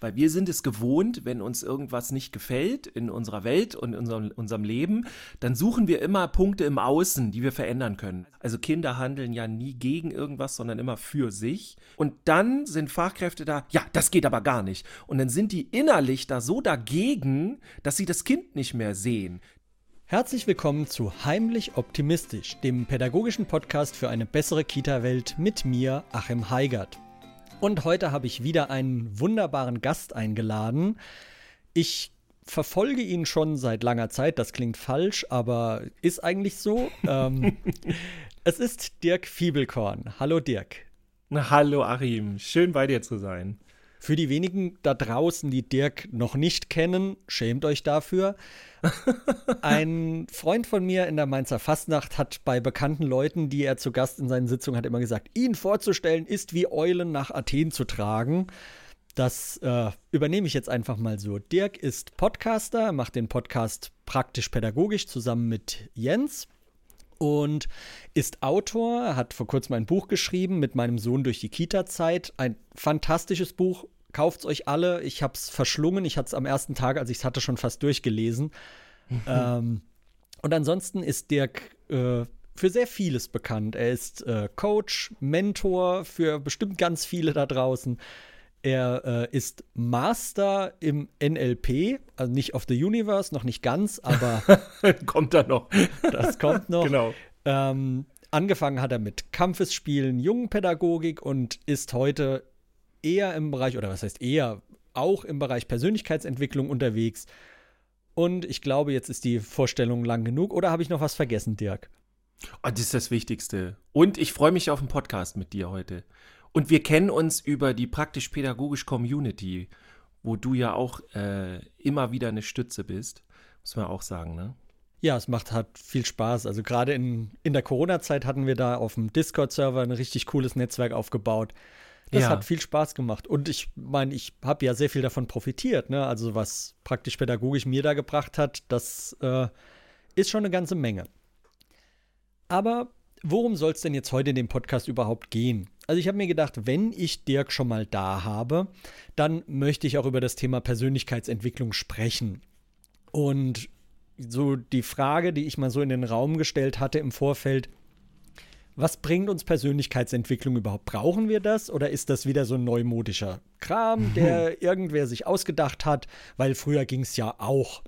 Weil wir sind es gewohnt, wenn uns irgendwas nicht gefällt in unserer Welt und in unserem, unserem Leben, dann suchen wir immer Punkte im Außen, die wir verändern können. Also Kinder handeln ja nie gegen irgendwas, sondern immer für sich. Und dann sind Fachkräfte da, ja, das geht aber gar nicht. Und dann sind die innerlich da so dagegen, dass sie das Kind nicht mehr sehen. Herzlich willkommen zu Heimlich Optimistisch, dem pädagogischen Podcast für eine bessere Kita-Welt mit mir, Achim Heigert. Und heute habe ich wieder einen wunderbaren Gast eingeladen. Ich verfolge ihn schon seit langer Zeit, das klingt falsch, aber ist eigentlich so. ähm, es ist Dirk Fiebelkorn. Hallo Dirk. Na, hallo Achim, schön bei dir zu sein. Für die wenigen da draußen, die Dirk noch nicht kennen, schämt euch dafür. Ein Freund von mir in der Mainzer Fastnacht hat bei bekannten Leuten, die er zu Gast in seinen Sitzungen hat, immer gesagt, ihn vorzustellen ist wie Eulen nach Athen zu tragen. Das äh, übernehme ich jetzt einfach mal so. Dirk ist Podcaster, macht den Podcast praktisch pädagogisch zusammen mit Jens und ist Autor, hat vor kurzem ein Buch geschrieben mit meinem Sohn durch die Kita-Zeit. Ein fantastisches Buch, kauft es euch alle. Ich habe es verschlungen. Ich hatte es am ersten Tag, als ich es hatte, schon fast durchgelesen. Mhm. Ähm, und ansonsten ist Dirk äh, für sehr vieles bekannt. Er ist äh, Coach, Mentor für bestimmt ganz viele da draußen. Er äh, ist Master im NLP, also nicht of the Universe, noch nicht ganz, aber. kommt da noch. Das kommt noch. Genau. Ähm, angefangen hat er mit Kampfesspielen, Jungenpädagogik und ist heute eher im Bereich, oder was heißt eher, auch im Bereich Persönlichkeitsentwicklung unterwegs. Und ich glaube, jetzt ist die Vorstellung lang genug. Oder habe ich noch was vergessen, Dirk? Oh, das ist das Wichtigste. Und ich freue mich auf den Podcast mit dir heute. Und wir kennen uns über die praktisch-pädagogisch Community, wo du ja auch äh, immer wieder eine Stütze bist. Muss man auch sagen, ne? Ja, es macht hat viel Spaß. Also gerade in, in der Corona-Zeit hatten wir da auf dem Discord-Server ein richtig cooles Netzwerk aufgebabt. Das ja. hat viel Spaß gemacht. Und ich meine, ich habe ja sehr viel davon profitiert. Ne? Also was praktisch pädagogisch mir da gebracht hat, das äh, ist schon eine ganze Menge. Aber worum soll es denn jetzt heute in dem Podcast überhaupt gehen? Also ich habe mir gedacht, wenn ich Dirk schon mal da habe, dann möchte ich auch über das Thema Persönlichkeitsentwicklung sprechen. Und so die Frage, die ich mal so in den Raum gestellt hatte im Vorfeld, was bringt uns Persönlichkeitsentwicklung überhaupt? Brauchen wir das oder ist das wieder so ein neumodischer Kram, der mhm. irgendwer sich ausgedacht hat, weil früher ging es ja auch.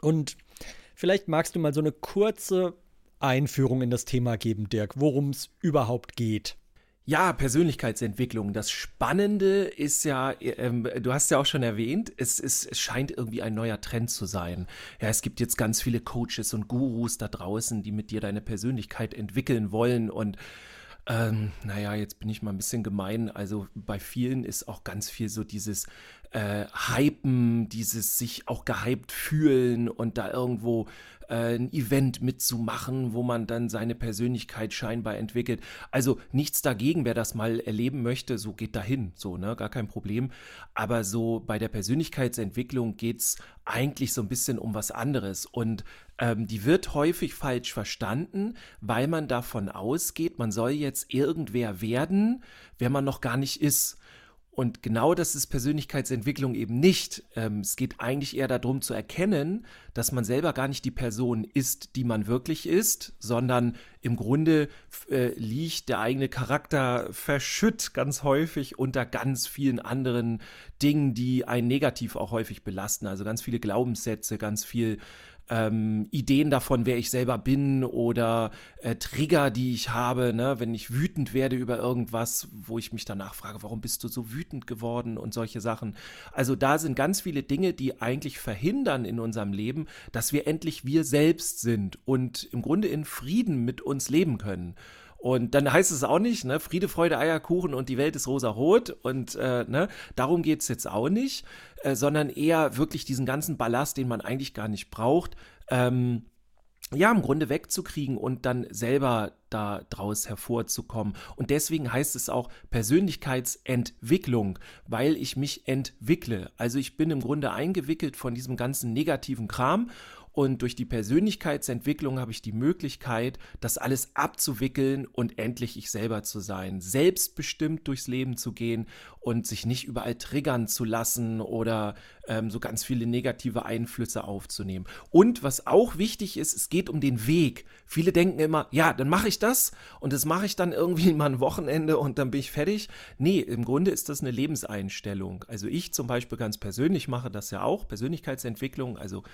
Und vielleicht magst du mal so eine kurze Einführung in das Thema geben, Dirk, worum es überhaupt geht. Ja, Persönlichkeitsentwicklung. Das Spannende ist ja, ähm, du hast ja auch schon erwähnt, es, es, es scheint irgendwie ein neuer Trend zu sein. Ja, es gibt jetzt ganz viele Coaches und Gurus da draußen, die mit dir deine Persönlichkeit entwickeln wollen und ähm, naja, jetzt bin ich mal ein bisschen gemein. Also bei vielen ist auch ganz viel so dieses äh, Hypen, dieses sich auch gehypt fühlen und da irgendwo äh, ein Event mitzumachen, wo man dann seine Persönlichkeit scheinbar entwickelt. Also nichts dagegen, wer das mal erleben möchte, so geht dahin, so, ne, gar kein Problem. Aber so bei der Persönlichkeitsentwicklung geht es eigentlich so ein bisschen um was anderes. Und ähm, die wird häufig falsch verstanden, weil man davon ausgeht, man soll jetzt irgendwer werden, wer man noch gar nicht ist. Und genau das ist Persönlichkeitsentwicklung eben nicht. Ähm, es geht eigentlich eher darum zu erkennen, dass man selber gar nicht die Person ist, die man wirklich ist, sondern im Grunde äh, liegt der eigene Charakter verschütt ganz häufig unter ganz vielen anderen Dingen, die einen negativ auch häufig belasten. Also ganz viele Glaubenssätze, ganz viel ähm, Ideen davon, wer ich selber bin oder äh, Trigger, die ich habe, ne? wenn ich wütend werde über irgendwas, wo ich mich danach frage, warum bist du so wütend geworden und solche Sachen. Also da sind ganz viele Dinge, die eigentlich verhindern in unserem Leben, dass wir endlich wir selbst sind und im Grunde in Frieden mit uns leben können. Und dann heißt es auch nicht, ne, Friede, Freude, Eierkuchen und die Welt ist rosa-rot. Und äh, ne, darum geht es jetzt auch nicht, äh, sondern eher wirklich diesen ganzen Ballast, den man eigentlich gar nicht braucht, ähm, ja, im Grunde wegzukriegen und dann selber da draus hervorzukommen. Und deswegen heißt es auch Persönlichkeitsentwicklung, weil ich mich entwickle. Also ich bin im Grunde eingewickelt von diesem ganzen negativen Kram Und durch die Persönlichkeitsentwicklung habe ich die Möglichkeit, das alles abzuwickeln und endlich ich selber zu sein. Selbstbestimmt durchs Leben zu gehen und sich nicht überall triggern zu lassen oder ähm, so ganz viele negative Einflüsse aufzunehmen. Und was auch wichtig ist, es geht um den Weg. Viele denken immer, ja, dann mache ich das und das mache ich dann irgendwie mal ein Wochenende und dann bin ich fertig. Nee, im Grunde ist das eine Lebenseinstellung. Also ich zum Beispiel ganz persönlich mache das ja auch, Persönlichkeitsentwicklung, also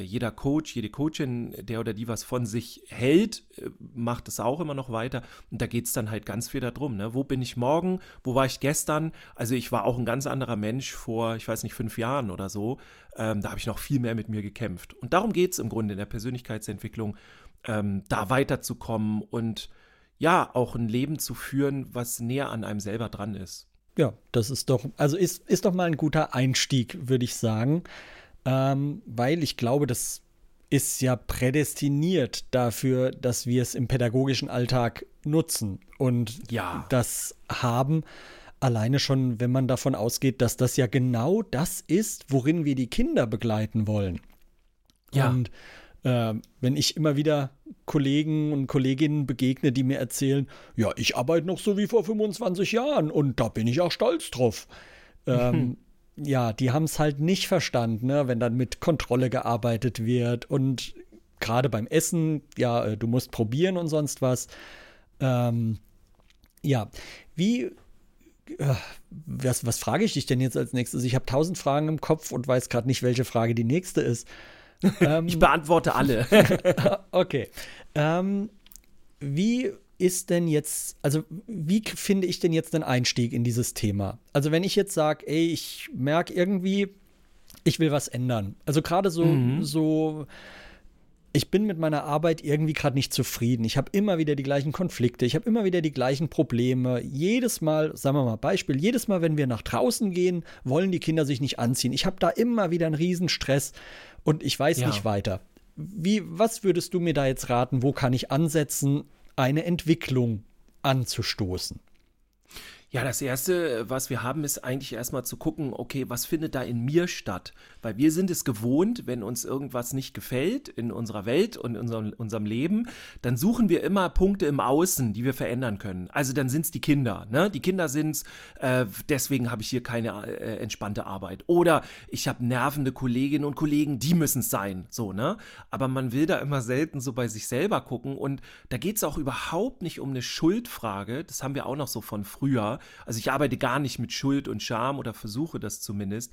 jeder Coach, jede Coachin, der oder die was von sich hält, äh, macht es auch immer noch weiter. Und da geht es dann halt ganz viel darum. Ne? Wo bin ich morgen? Wo war ich gestern? Also ich war auch ein ganz anderer Mensch vor, ich weiß nicht, fünf Jahren oder so. Ähm, da habe ich noch viel mehr mit mir gekämpft. Und darum geht es im Grunde in der Persönlichkeitsentwicklung, ähm, da weiterzukommen und ja, auch ein Leben zu führen, was näher an einem selber dran ist. Ja, das ist doch, also ist, ist doch mal ein guter Einstieg, würde ich sagen ähm, weil ich glaube, das ist ja prädestiniert dafür, dass wir es im pädagogischen Alltag nutzen und ja. das haben. Alleine schon, wenn man davon ausgeht, dass das ja genau das ist, worin wir die Kinder begleiten wollen. Ja. Und äh, wenn ich immer wieder Kollegen und Kolleginnen begegne, die mir erzählen, ja, ich arbeite noch so wie vor 25 Jahren und da bin ich auch stolz drauf. Ähm, ja, die haben es halt nicht verstanden, ne? wenn dann mit Kontrolle gearbeitet wird und gerade beim Essen, ja, äh, du musst probieren und sonst was. Ähm, ja, wie, äh, was, was frage ich dich denn jetzt als nächstes? Ich habe tausend Fragen im Kopf und weiß gerade nicht, welche Frage die nächste ist. Ähm, ich beantworte alle. okay. Ähm, wie ist denn jetzt, also wie finde ich denn jetzt den Einstieg in dieses Thema? Also wenn ich jetzt sage, ey, ich merke irgendwie, ich will was ändern. Also gerade so, mhm. so, ich bin mit meiner Arbeit irgendwie gerade nicht zufrieden. Ich habe immer wieder die gleichen Konflikte, ich habe immer wieder die gleichen Probleme. Jedes Mal, sagen wir mal Beispiel, jedes Mal, wenn wir nach draußen gehen, wollen die Kinder sich nicht anziehen. Ich habe da immer wieder einen Riesenstress und ich weiß ja. nicht weiter. Wie, was würdest du mir da jetzt raten? Wo kann ich ansetzen? Eine Entwicklung anzustoßen. Ja, das Erste, was wir haben, ist eigentlich erstmal zu gucken, okay, was findet da in mir statt? Weil wir sind es gewohnt, wenn uns irgendwas nicht gefällt in unserer Welt und in unserem, unserem Leben, dann suchen wir immer Punkte im Außen, die wir verändern können. Also dann sind es die Kinder. Ne? Die Kinder sind es, äh, deswegen habe ich hier keine äh, entspannte Arbeit. Oder ich habe nervende Kolleginnen und Kollegen, die müssen es sein. So, ne? Aber man will da immer selten so bei sich selber gucken. Und da geht es auch überhaupt nicht um eine Schuldfrage. Das haben wir auch noch so von früher also ich arbeite gar nicht mit Schuld und Scham oder versuche das zumindest,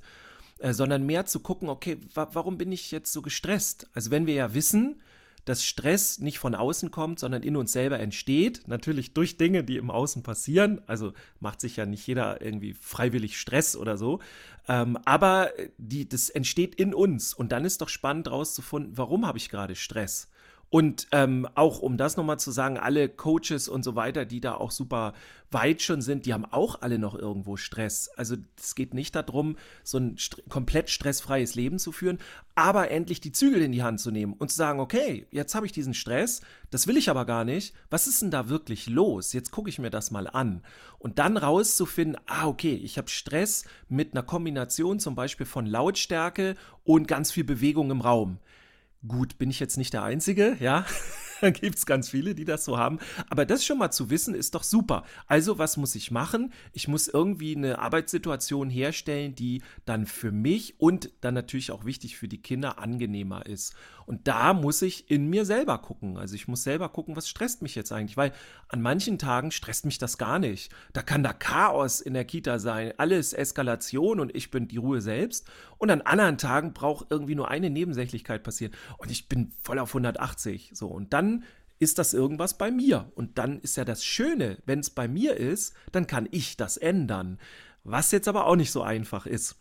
äh, sondern mehr zu gucken, okay, wa warum bin ich jetzt so gestresst? Also wenn wir ja wissen, dass Stress nicht von außen kommt, sondern in uns selber entsteht, natürlich durch Dinge, die im Außen passieren. Also macht sich ja nicht jeder irgendwie freiwillig Stress oder so. Ähm, aber die, das entsteht in uns. Und dann ist doch spannend herauszufinden, warum habe ich gerade Stress? Und ähm, auch um das nochmal zu sagen, alle Coaches und so weiter, die da auch super weit schon sind, die haben auch alle noch irgendwo Stress. Also es geht nicht darum, so ein st komplett stressfreies Leben zu führen, aber endlich die Zügel in die Hand zu nehmen und zu sagen, okay, jetzt habe ich diesen Stress, das will ich aber gar nicht. Was ist denn da wirklich los? Jetzt gucke ich mir das mal an. Und dann rauszufinden, ah, okay, ich habe Stress mit einer Kombination zum Beispiel von Lautstärke und ganz viel Bewegung im Raum. Gut, bin ich jetzt nicht der Einzige, ja? da gibt es ganz viele, die das so haben. Aber das schon mal zu wissen, ist doch super. Also, was muss ich machen? Ich muss irgendwie eine Arbeitssituation herstellen, die dann für mich und dann natürlich auch wichtig für die Kinder angenehmer ist. Und da muss ich in mir selber gucken. Also ich muss selber gucken, was stresst mich jetzt eigentlich, weil an manchen Tagen stresst mich das gar nicht. Da kann da Chaos in der Kita sein, alles Eskalation und ich bin die Ruhe selbst. Und an anderen Tagen braucht irgendwie nur eine Nebensächlichkeit passieren und ich bin voll auf 180. So und dann ist das irgendwas bei mir. Und dann ist ja das Schöne, wenn es bei mir ist, dann kann ich das ändern. Was jetzt aber auch nicht so einfach ist.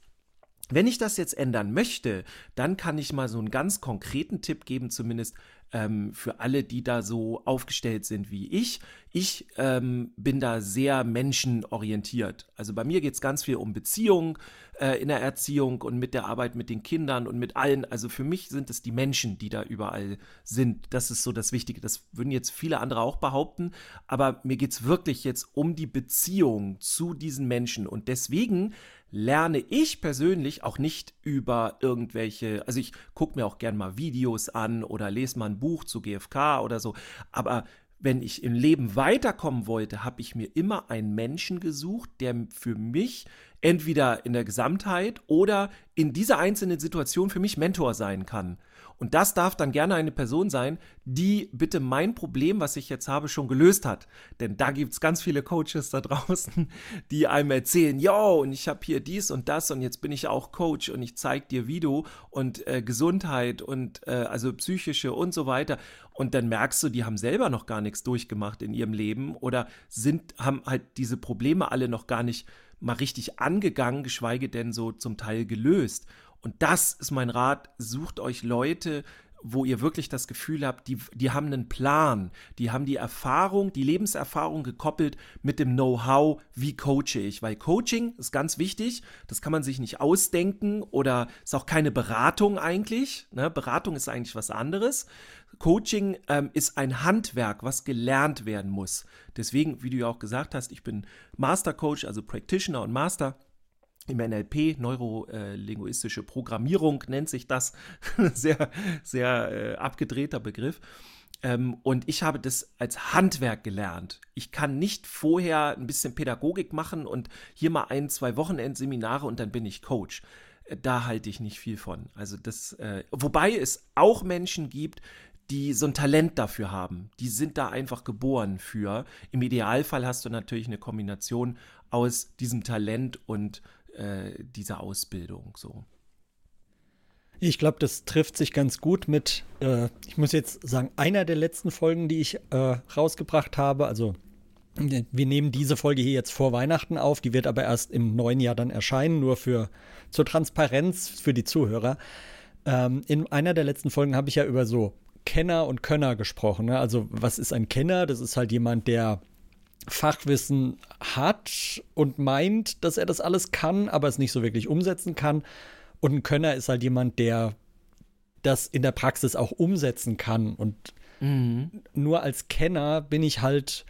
Wenn ich das jetzt ändern möchte, dann kann ich mal so einen ganz konkreten Tipp geben, zumindest ähm, für alle, die da so aufgestellt sind wie ich. Ich ähm, bin da sehr menschenorientiert. Also bei mir geht es ganz viel um Beziehung äh, in der Erziehung und mit der Arbeit mit den Kindern und mit allen. Also für mich sind es die Menschen, die da überall sind. Das ist so das Wichtige. Das würden jetzt viele andere auch behaupten. Aber mir geht es wirklich jetzt um die Beziehung zu diesen Menschen. Und deswegen lerne ich persönlich auch nicht über irgendwelche, also ich gucke mir auch gern mal Videos an oder lese mal ein Buch zu GFK oder so, aber wenn ich im Leben weiterkommen wollte, habe ich mir immer einen Menschen gesucht, der für mich entweder in der Gesamtheit oder in dieser einzelnen Situation für mich Mentor sein kann. Und das darf dann gerne eine Person sein, die bitte mein Problem, was ich jetzt habe, schon gelöst hat. Denn da gibt es ganz viele Coaches da draußen, die einem erzählen, yo, und ich habe hier dies und das und jetzt bin ich auch Coach und ich zeige dir wie du und äh, Gesundheit und äh, also psychische und so weiter. Und dann merkst du, die haben selber noch gar nichts durchgemacht in ihrem Leben oder sind, haben halt diese Probleme alle noch gar nicht mal richtig angegangen, geschweige denn so zum Teil gelöst. Und das ist mein Rat, sucht euch Leute, wo ihr wirklich das Gefühl habt, die, die haben einen Plan, die haben die Erfahrung, die Lebenserfahrung gekoppelt mit dem Know-how, wie coache ich. Weil Coaching ist ganz wichtig, das kann man sich nicht ausdenken oder ist auch keine Beratung eigentlich. Ne? Beratung ist eigentlich was anderes. Coaching ähm, ist ein Handwerk, was gelernt werden muss. Deswegen, wie du ja auch gesagt hast, ich bin Master Coach, also Practitioner und Master im NLP, neurolinguistische Programmierung nennt sich das, sehr, sehr äh, abgedrehter Begriff. Ähm, und ich habe das als Handwerk gelernt. Ich kann nicht vorher ein bisschen Pädagogik machen und hier mal ein, zwei Wochenendseminare und dann bin ich Coach. Äh, da halte ich nicht viel von. Also das, äh, wobei es auch Menschen gibt, die so ein Talent dafür haben. Die sind da einfach geboren für. Im Idealfall hast du natürlich eine Kombination aus diesem Talent und äh, dieser Ausbildung so. Ich glaube, das trifft sich ganz gut mit, äh, ich muss jetzt sagen, einer der letzten Folgen, die ich äh, rausgebracht habe. Also wir nehmen diese Folge hier jetzt vor Weihnachten auf, die wird aber erst im neuen Jahr dann erscheinen, nur für zur Transparenz für die Zuhörer. Ähm, in einer der letzten Folgen habe ich ja über so Kenner und Könner gesprochen. Ne? Also was ist ein Kenner? Das ist halt jemand, der Fachwissen hat und meint, dass er das alles kann, aber es nicht so wirklich umsetzen kann. Und ein Könner ist halt jemand, der das in der Praxis auch umsetzen kann. Und mhm. nur als Kenner bin ich halt,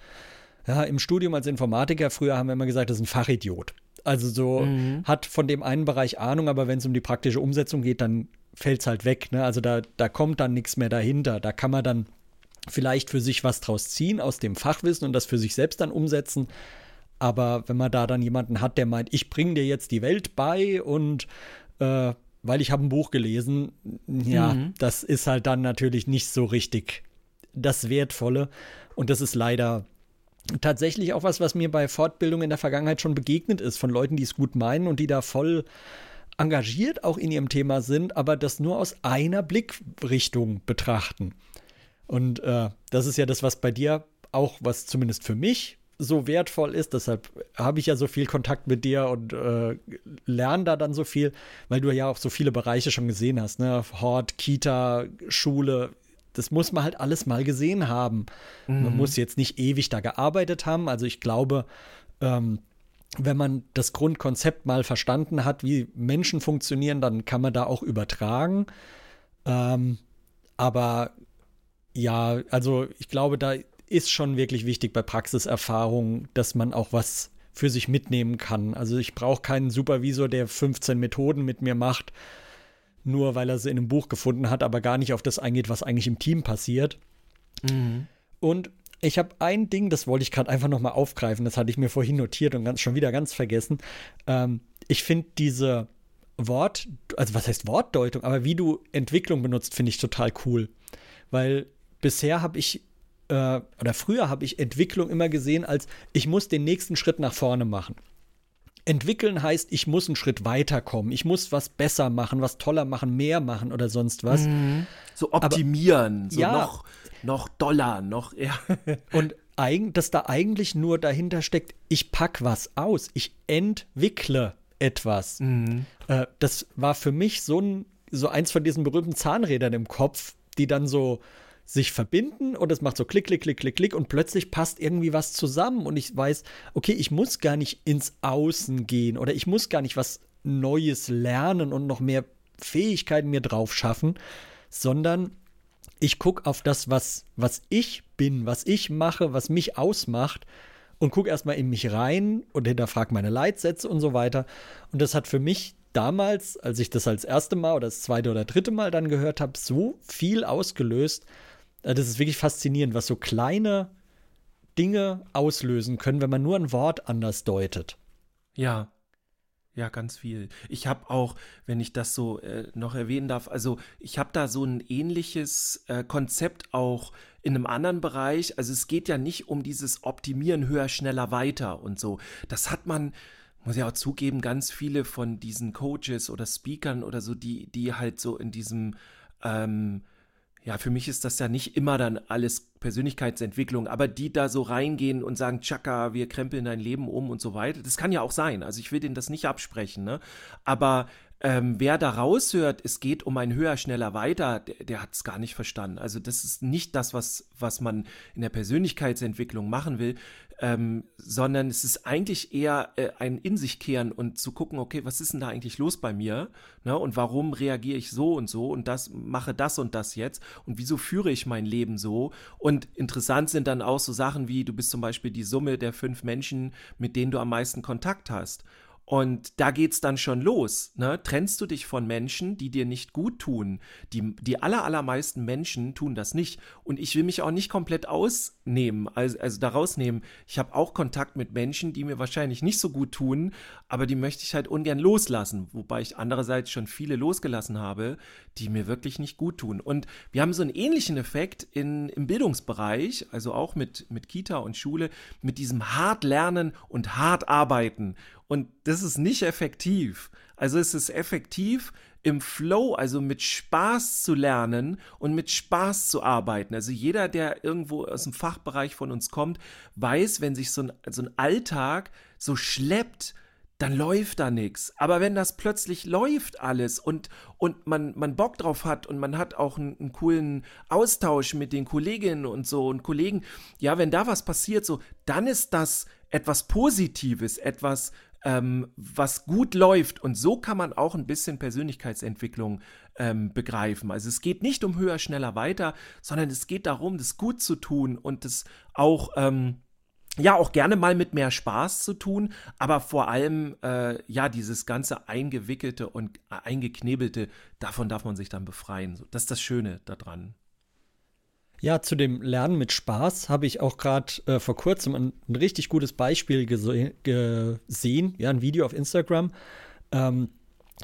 ja, im Studium als Informatiker, früher haben wir immer gesagt, das ist ein Fachidiot. Also so mhm. hat von dem einen Bereich Ahnung, aber wenn es um die praktische Umsetzung geht, dann fällt es halt weg. Ne? Also da, da kommt dann nichts mehr dahinter. Da kann man dann vielleicht für sich was draus ziehen aus dem Fachwissen und das für sich selbst dann umsetzen. Aber wenn man da dann jemanden hat, der meint, ich bringe dir jetzt die Welt bei und äh, weil ich habe ein Buch gelesen, ja, mhm. das ist halt dann natürlich nicht so richtig das Wertvolle. Und das ist leider tatsächlich auch was, was mir bei Fortbildung in der Vergangenheit schon begegnet ist, von Leuten, die es gut meinen und die da voll engagiert auch in ihrem Thema sind, aber das nur aus einer Blickrichtung betrachten. Und äh, das ist ja das, was bei dir auch, was zumindest für mich so wertvoll ist. Deshalb habe ich ja so viel Kontakt mit dir und äh, lerne da dann so viel, weil du ja auch so viele Bereiche schon gesehen hast. Ne? Hort, Kita, Schule. Das muss man halt alles mal gesehen haben. Mhm. Man muss jetzt nicht ewig da gearbeitet haben. Also ich glaube, ähm, wenn man das Grundkonzept mal verstanden hat, wie Menschen funktionieren, dann kann man da auch übertragen. Ähm, aber ja, also ich glaube, da ist schon wirklich wichtig bei Praxiserfahrung, dass man auch was für sich mitnehmen kann. Also ich brauche keinen Supervisor, der 15 Methoden mit mir macht, nur weil er sie in einem Buch gefunden hat, aber gar nicht auf das eingeht, was eigentlich im Team passiert. Mhm. Und ich habe ein Ding, das wollte ich gerade einfach noch mal aufgreifen, das hatte ich mir vorhin notiert und ganz, schon wieder ganz vergessen. Ähm, ich finde diese Wort, also was heißt Wortdeutung, aber wie du Entwicklung benutzt, finde ich total cool. Weil bisher habe ich äh, oder früher habe ich Entwicklung immer gesehen als ich muss den nächsten Schritt nach vorne machen. Entwickeln heißt, ich muss einen Schritt weiterkommen, ich muss was besser machen, was toller machen, mehr machen oder sonst was. Mhm. So optimieren, Aber, so ja, noch, noch doller, noch ja. Und eigen, dass da eigentlich nur dahinter steckt, ich pack was aus, ich entwickle etwas. Mhm. Äh, das war für mich so ein so eins von diesen berühmten Zahnrädern im Kopf, die dann so sich verbinden und es macht so klick, klick, klick, klick, klick und plötzlich passt irgendwie was zusammen und ich weiß, okay, ich muss gar nicht ins Außen gehen oder ich muss gar nicht was Neues lernen und noch mehr Fähigkeiten mir drauf schaffen, sondern ich gucke auf das, was, was ich bin, was ich mache, was mich ausmacht und gucke erstmal in mich rein und hinterfrage meine Leitsätze und so weiter. Und das hat für mich damals, als ich das als erste Mal oder das zweite oder dritte Mal dann gehört habe, so viel ausgelöst. Äh, das ist wirklich faszinierend, was so kleine Dinge auslösen können, wenn man nur ein Wort anders deutet. Ja, ja, ganz viel. Ich habe auch, wenn ich das so äh, noch erwähnen darf, also ich habe da so ein ähnliches äh, Konzept auch in einem anderen Bereich. Also es geht ja nicht um dieses Optimieren höher, schneller, weiter und so. Das hat man, muss ich auch zugeben, ganz viele von diesen Coaches oder Speakern oder so, die, die halt so in diesem ähm, ja, für mich ist das ja nicht immer dann alles Persönlichkeitsentwicklung, aber die da so reingehen und sagen, Chaka, wir krempeln dein Leben um und so weiter, das kann ja auch sein. Also ich will denen das nicht absprechen, ne? Aber ähm, wer da raushört, es geht um ein höher, schneller, weiter, der, der hat es gar nicht verstanden. Also das ist nicht das, was, was man in der Persönlichkeitsentwicklung machen will, ähm, sondern es ist eigentlich eher äh, ein in sich kehren und zu gucken, okay, was ist denn da eigentlich los bei mir? Ne? Und warum reagiere ich so und so und das mache das und das jetzt? Und wieso führe ich mein Leben so? Und interessant sind dann auch so Sachen wie, du bist zum Beispiel die Summe der fünf Menschen, mit denen du am meisten Kontakt hast. Und da geht's dann schon los. Ne? Trennst du dich von Menschen, die dir nicht gut tun? Die, die aller, allermeisten Menschen tun das nicht. Und ich will mich auch nicht komplett ausnehmen, also, also da rausnehmen. Ich habe auch Kontakt mit Menschen, die mir wahrscheinlich nicht so gut tun, aber die möchte ich halt ungern loslassen. Wobei ich andererseits schon viele losgelassen habe, die mir wirklich nicht gut tun. Und wir haben so einen ähnlichen Effekt in, im Bildungsbereich, also auch mit, mit Kita und Schule, mit diesem hart lernen und hart arbeiten. Und das ist nicht effektiv. Also es ist effektiv, im Flow, also mit Spaß zu lernen und mit Spaß zu arbeiten. Also jeder, der irgendwo aus dem Fachbereich von uns kommt, weiß, wenn sich so ein, so ein Alltag so schleppt, dann läuft da nichts. Aber wenn das plötzlich läuft alles und, und man, man Bock drauf hat und man hat auch einen, einen, coolen Austausch mit den Kolleginnen und so und Kollegen, ja, wenn da was passiert, so, dann ist das etwas Positives, etwas, ähm, was gut läuft. Und so kann man auch ein bisschen Persönlichkeitsentwicklung ähm, begreifen. Also es geht nicht um höher, schneller, weiter, sondern es geht darum, das gut zu tun und das auch ähm, ja auch gerne mal mit mehr Spaß zu tun, aber vor allem äh, ja dieses ganze eingewickelte und eingeknebelte, davon darf man sich dann befreien. Das ist das Schöne daran. Ja, zu dem Lernen mit Spaß habe ich auch gerade äh, vor kurzem ein, ein, richtig gutes Beispiel gese gesehen, ja, ein Video auf Instagram. Ähm,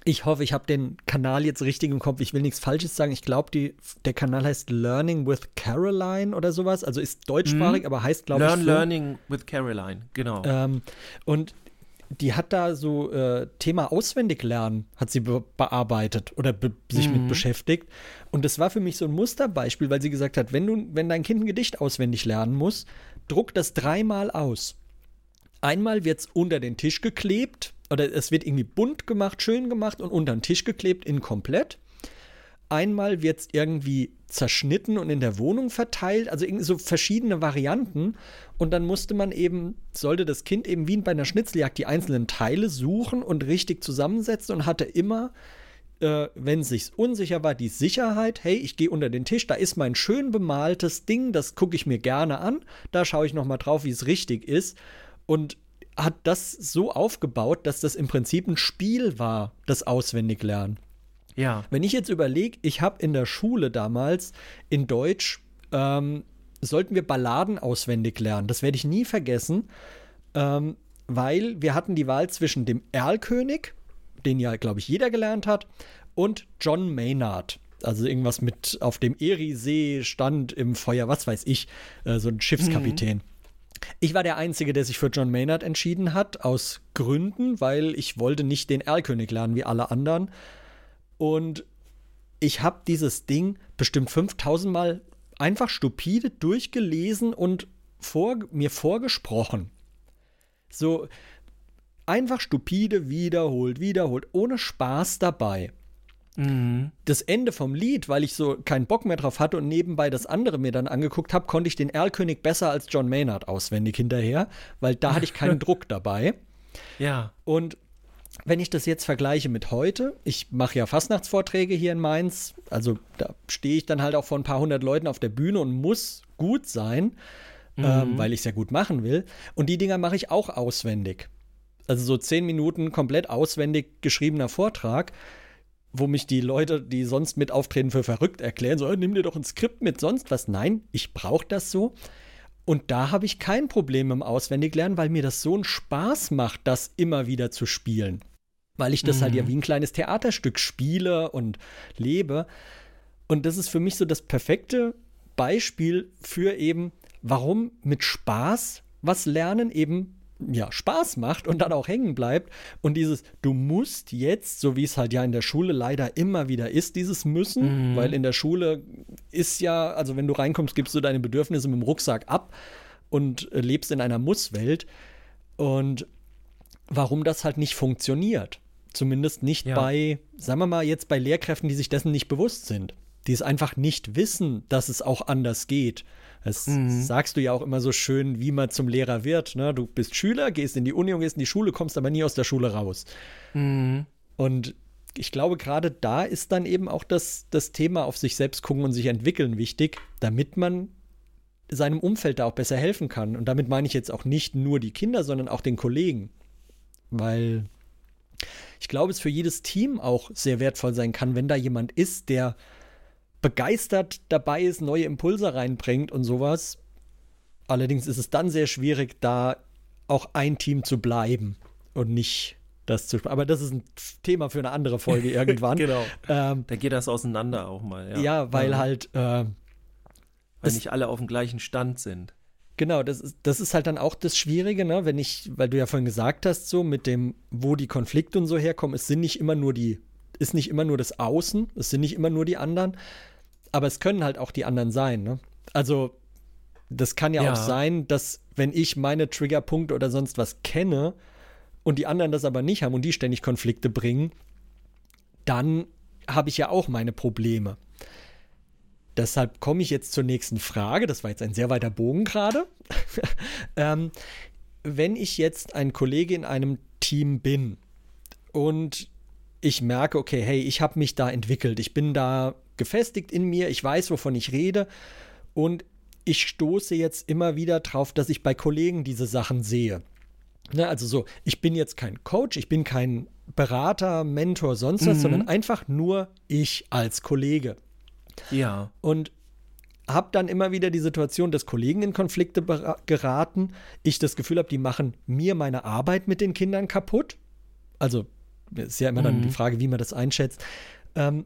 ich hoffe, ich habe den Kanal jetzt richtig im Kopf. Ich will nichts Falsches sagen. Ich glaube, der Kanal heißt Learning with Caroline oder sowas. Also ist deutschsprachig, mhm. aber heißt, glaube ich. Learn so. Learning with Caroline, genau. Ähm, und die hat da so äh, Thema Auswendiglernen, hat sie be bearbeitet oder be sich mhm. mit beschäftigt. Und das war für mich so ein Musterbeispiel, weil sie gesagt hat, wenn du, wenn dein Kind ein Gedicht auswendig lernen muss, druck das dreimal aus. Einmal wird es unter den Tisch geklebt, oder es wird irgendwie bunt gemacht, schön gemacht und unter den Tisch geklebt, inkomplett. Einmal wird es irgendwie zerschnitten und in der Wohnung verteilt, also so verschiedene Varianten. Und dann musste man eben, sollte das Kind eben wie bei einer Schnitzeljagd die einzelnen Teile suchen und richtig zusammensetzen und hatte immer, äh, wenn es sich unsicher war, die Sicherheit, hey, ich gehe unter den Tisch, da ist mein schön bemaltes Ding, das gucke ich mir gerne an, da schaue ich nochmal drauf, wie es richtig ist. Und hat das so aufgebaut, dass das im Prinzip ein Spiel war, das Auswendiglernen. Ja. Wenn ich jetzt überlege, ich habe in der Schule damals in Deutsch, ähm, sollten wir Balladen auswendig lernen. Das werde ich nie vergessen, ähm, weil wir hatten die Wahl zwischen dem Erlkönig, den ja, glaube ich, jeder gelernt hat, und John Maynard. Also irgendwas mit auf dem Eriesee stand im Feuer, was weiß ich, äh, so ein Schiffskapitän. Mhm. Ich war der Einzige, der sich für John Maynard entschieden hat, aus Gründen, weil ich wollte nicht den Erlkönig lernen wie alle anderen. Und ich habe dieses Ding bestimmt 5000 Mal einfach stupide durchgelesen und vor, mir vorgesprochen. So einfach stupide wiederholt, wiederholt, ohne Spaß dabei. Mhm. Das Ende vom Lied, weil ich so keinen Bock mehr drauf hatte und nebenbei das andere mir dann angeguckt habe, konnte ich den Erlkönig besser als John Maynard auswendig hinterher, weil da hatte ich keinen Druck dabei. Ja. Und wenn ich das jetzt vergleiche mit heute, ich mache ja Fastnachtsvorträge hier in Mainz, also da stehe ich dann halt auch vor ein paar hundert Leuten auf der Bühne und muss gut sein. ähm, mhm. ähm, weil ich es ja gut machen will. Und die Dinger mache ich auch auswendig. Also so zehn Minuten komplett auswendig geschriebener Vortrag, wo mich die Leute, die sonst mit auftreten, für verrückt erklären, so, nimm dir doch ein Skript mit sonst was. Nein, ich brauche das so. Und da habe ich kein Problem im Auswendiglernen, weil mir das so einen Spaß macht, das immer wieder zu spielen. Weil ich das mhm. halt ja mhm. wie ein kleines Theaterstück spiele und lebe. Und das ist für mich so das perfekte Beispiel für eben, warum mit Spaß was lernen eben ja, Spaß macht und dann auch hängen bleibt. Und dieses, du musst jetzt, so wie es halt ja in der Schule leider immer wieder ist, dieses Müssen, mhm. weil in der Schule ist ja, also wenn du reinkommst, gibst du deine Bedürfnisse mit dem Rucksack ab und äh, lebst in einer Muss-Welt. Und warum das halt nicht funktioniert. Zumindest nicht ja. bei, sagen wir mal, jetzt bei Lehrkräften, die sich dessen nicht bewusst sind, die es einfach nicht wissen, dass es auch anders geht. Das mhm. sagst du ja auch immer so schön, wie man zum Lehrer wird. Ne? Du bist Schüler, gehst in die Uni und gehst in die Schule, kommst aber nie aus der Schule raus. Mhm. Und ich glaube, gerade da ist dann eben auch das, das Thema auf sich selbst gucken und sich entwickeln wichtig, damit man seinem Umfeld da auch besser helfen kann. Und damit meine ich jetzt auch nicht nur die Kinder, sondern auch den Kollegen. Weil ich glaube, es für jedes Team auch sehr wertvoll sein kann, wenn da jemand ist, der begeistert dabei ist, neue Impulse reinbringt und sowas. Allerdings ist es dann sehr schwierig, da auch ein Team zu bleiben und nicht das zu. Aber das ist ein Thema für eine andere Folge irgendwann. genau. Ähm, da geht das auseinander auch mal. Ja, ja weil ja. halt. Äh, weil nicht alle auf dem gleichen Stand sind. Genau, das ist, das ist halt dann auch das Schwierige, ne? Wenn ich, weil du ja vorhin gesagt hast, so mit dem, wo die Konflikte und so herkommen, es sind nicht immer nur die, ist nicht immer nur das Außen, es sind nicht immer nur die anderen, aber es können halt auch die anderen sein. Ne? Also das kann ja, ja, auch sein, dass wenn ich meine Triggerpunkte oder sonst was kenne und die anderen das aber nicht haben und die ständig Konflikte bringen, dann habe ich ja auch meine Probleme. Deshalb komme ich jetzt zur nächsten Frage. Das war jetzt ein sehr weiter Bogen gerade. ähm, wenn ich jetzt ein Kollege in einem Team bin und ich merke, okay, hey, ich habe mich da entwickelt, ich bin da gefestigt in mir, ich weiß, wovon ich rede und ich stoße jetzt immer wieder drauf, dass ich bei Kollegen diese Sachen sehe. Ne, also so, ich bin jetzt kein Coach, ich bin kein Berater, Mentor, sonst was, mhm. sondern einfach nur ich als Kollege. Ja. Und habe dann immer wieder die Situation, dass Kollegen in Konflikte geraten, ich das Gefühl habe, die machen mir meine Arbeit mit den Kindern kaputt. Also ist ja immer mhm. dann die. Frage, wie man das einschätzt. Ähm,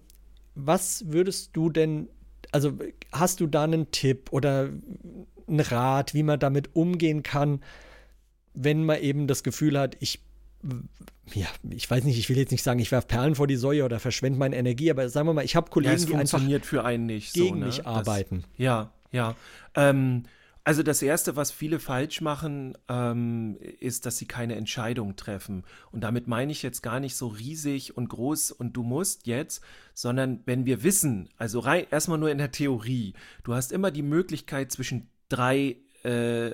was würdest du denn, also hast du da einen Tipp oder einen Rat, wie man damit umgehen kann, wenn man eben das Gefühl hat, ich ja, ich weiß nicht, ich will jetzt nicht sagen, ich werfe Perlen vor die Säue oder verschwende meine Energie, aber sagen wir mal, ich habe Kollegen, ja, die einfach für einen nicht, gegen so, ne? mich arbeiten. Das, ja, ja. Ähm, also das Erste, was viele falsch machen, ähm, ist, dass sie keine Entscheidung treffen. Und damit meine ich jetzt gar nicht so riesig und groß und du musst jetzt, sondern wenn wir wissen, also rein, erstmal nur in der Theorie, du hast immer die Möglichkeit zwischen drei äh,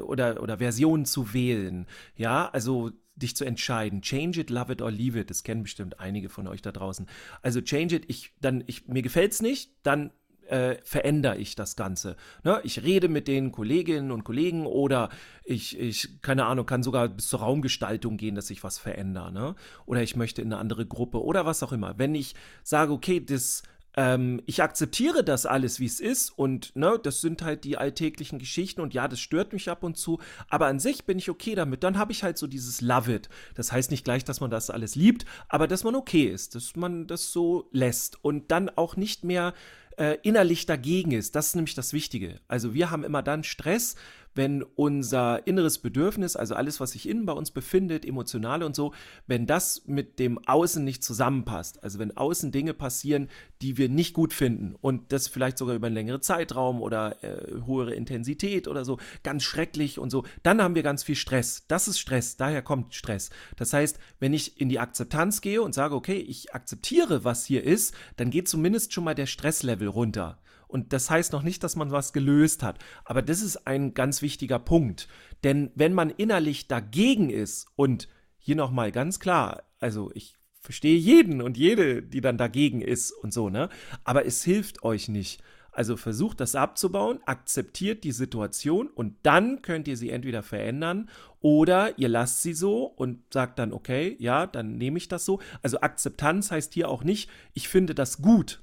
oder, oder Versionen zu wählen. Ja, also dich zu entscheiden. Change it, love it or leave it. Das kennen bestimmt einige von euch da draußen. Also change it, ich, dann, ich, mir gefällt's nicht, dann äh, verändere ich das Ganze. Ne? Ich rede mit den Kolleginnen und Kollegen oder ich, ich, keine Ahnung, kann sogar bis zur Raumgestaltung gehen, dass ich was verändere. Ne? Oder ich möchte in eine andere Gruppe oder was auch immer. Wenn ich sage, okay, das ähm, ich akzeptiere das alles, wie es ist und ne, das sind halt die alltäglichen Geschichten und ja, das stört mich ab und zu, aber an sich bin ich okay damit. Dann habe ich halt so dieses Love it. Das heißt nicht gleich, dass man das alles liebt, aber dass man okay ist, dass man das so lässt und dann auch nicht mehr äh, innerlich dagegen ist. Das ist nämlich das Wichtige. Also wir haben immer dann Stress, wenn unser inneres Bedürfnis, also alles, was sich innen bei uns befindet, emotionale und so, wenn das mit dem Außen nicht zusammenpasst, also wenn außen Dinge passieren, die wir nicht gut finden und das vielleicht sogar über einen längeren Zeitraum oder äh, höhere Intensität oder so, ganz schrecklich und so, dann haben wir ganz viel Stress. Das ist Stress, daher kommt Stress. Das heißt, wenn ich in die Akzeptanz gehe und sage, okay, ich akzeptiere, was hier ist, dann geht zumindest schon mal der Stresslevel runter. Und das heißt noch nicht, dass man was gelöst hat. Aber das ist ein ganz wichtiger Punkt. Denn wenn man innerlich dagegen ist und hier nochmal ganz klar, also ich verstehe jeden und jede, die dann dagegen ist und so, ne? Aber es hilft euch nicht. Also versucht das abzubauen, akzeptiert die Situation und dann könnt ihr sie entweder verändern oder ihr lasst sie so und sagt dann, okay, ja, dann nehme ich das so. Also Akzeptanz heißt hier auch nicht, ich finde das gut.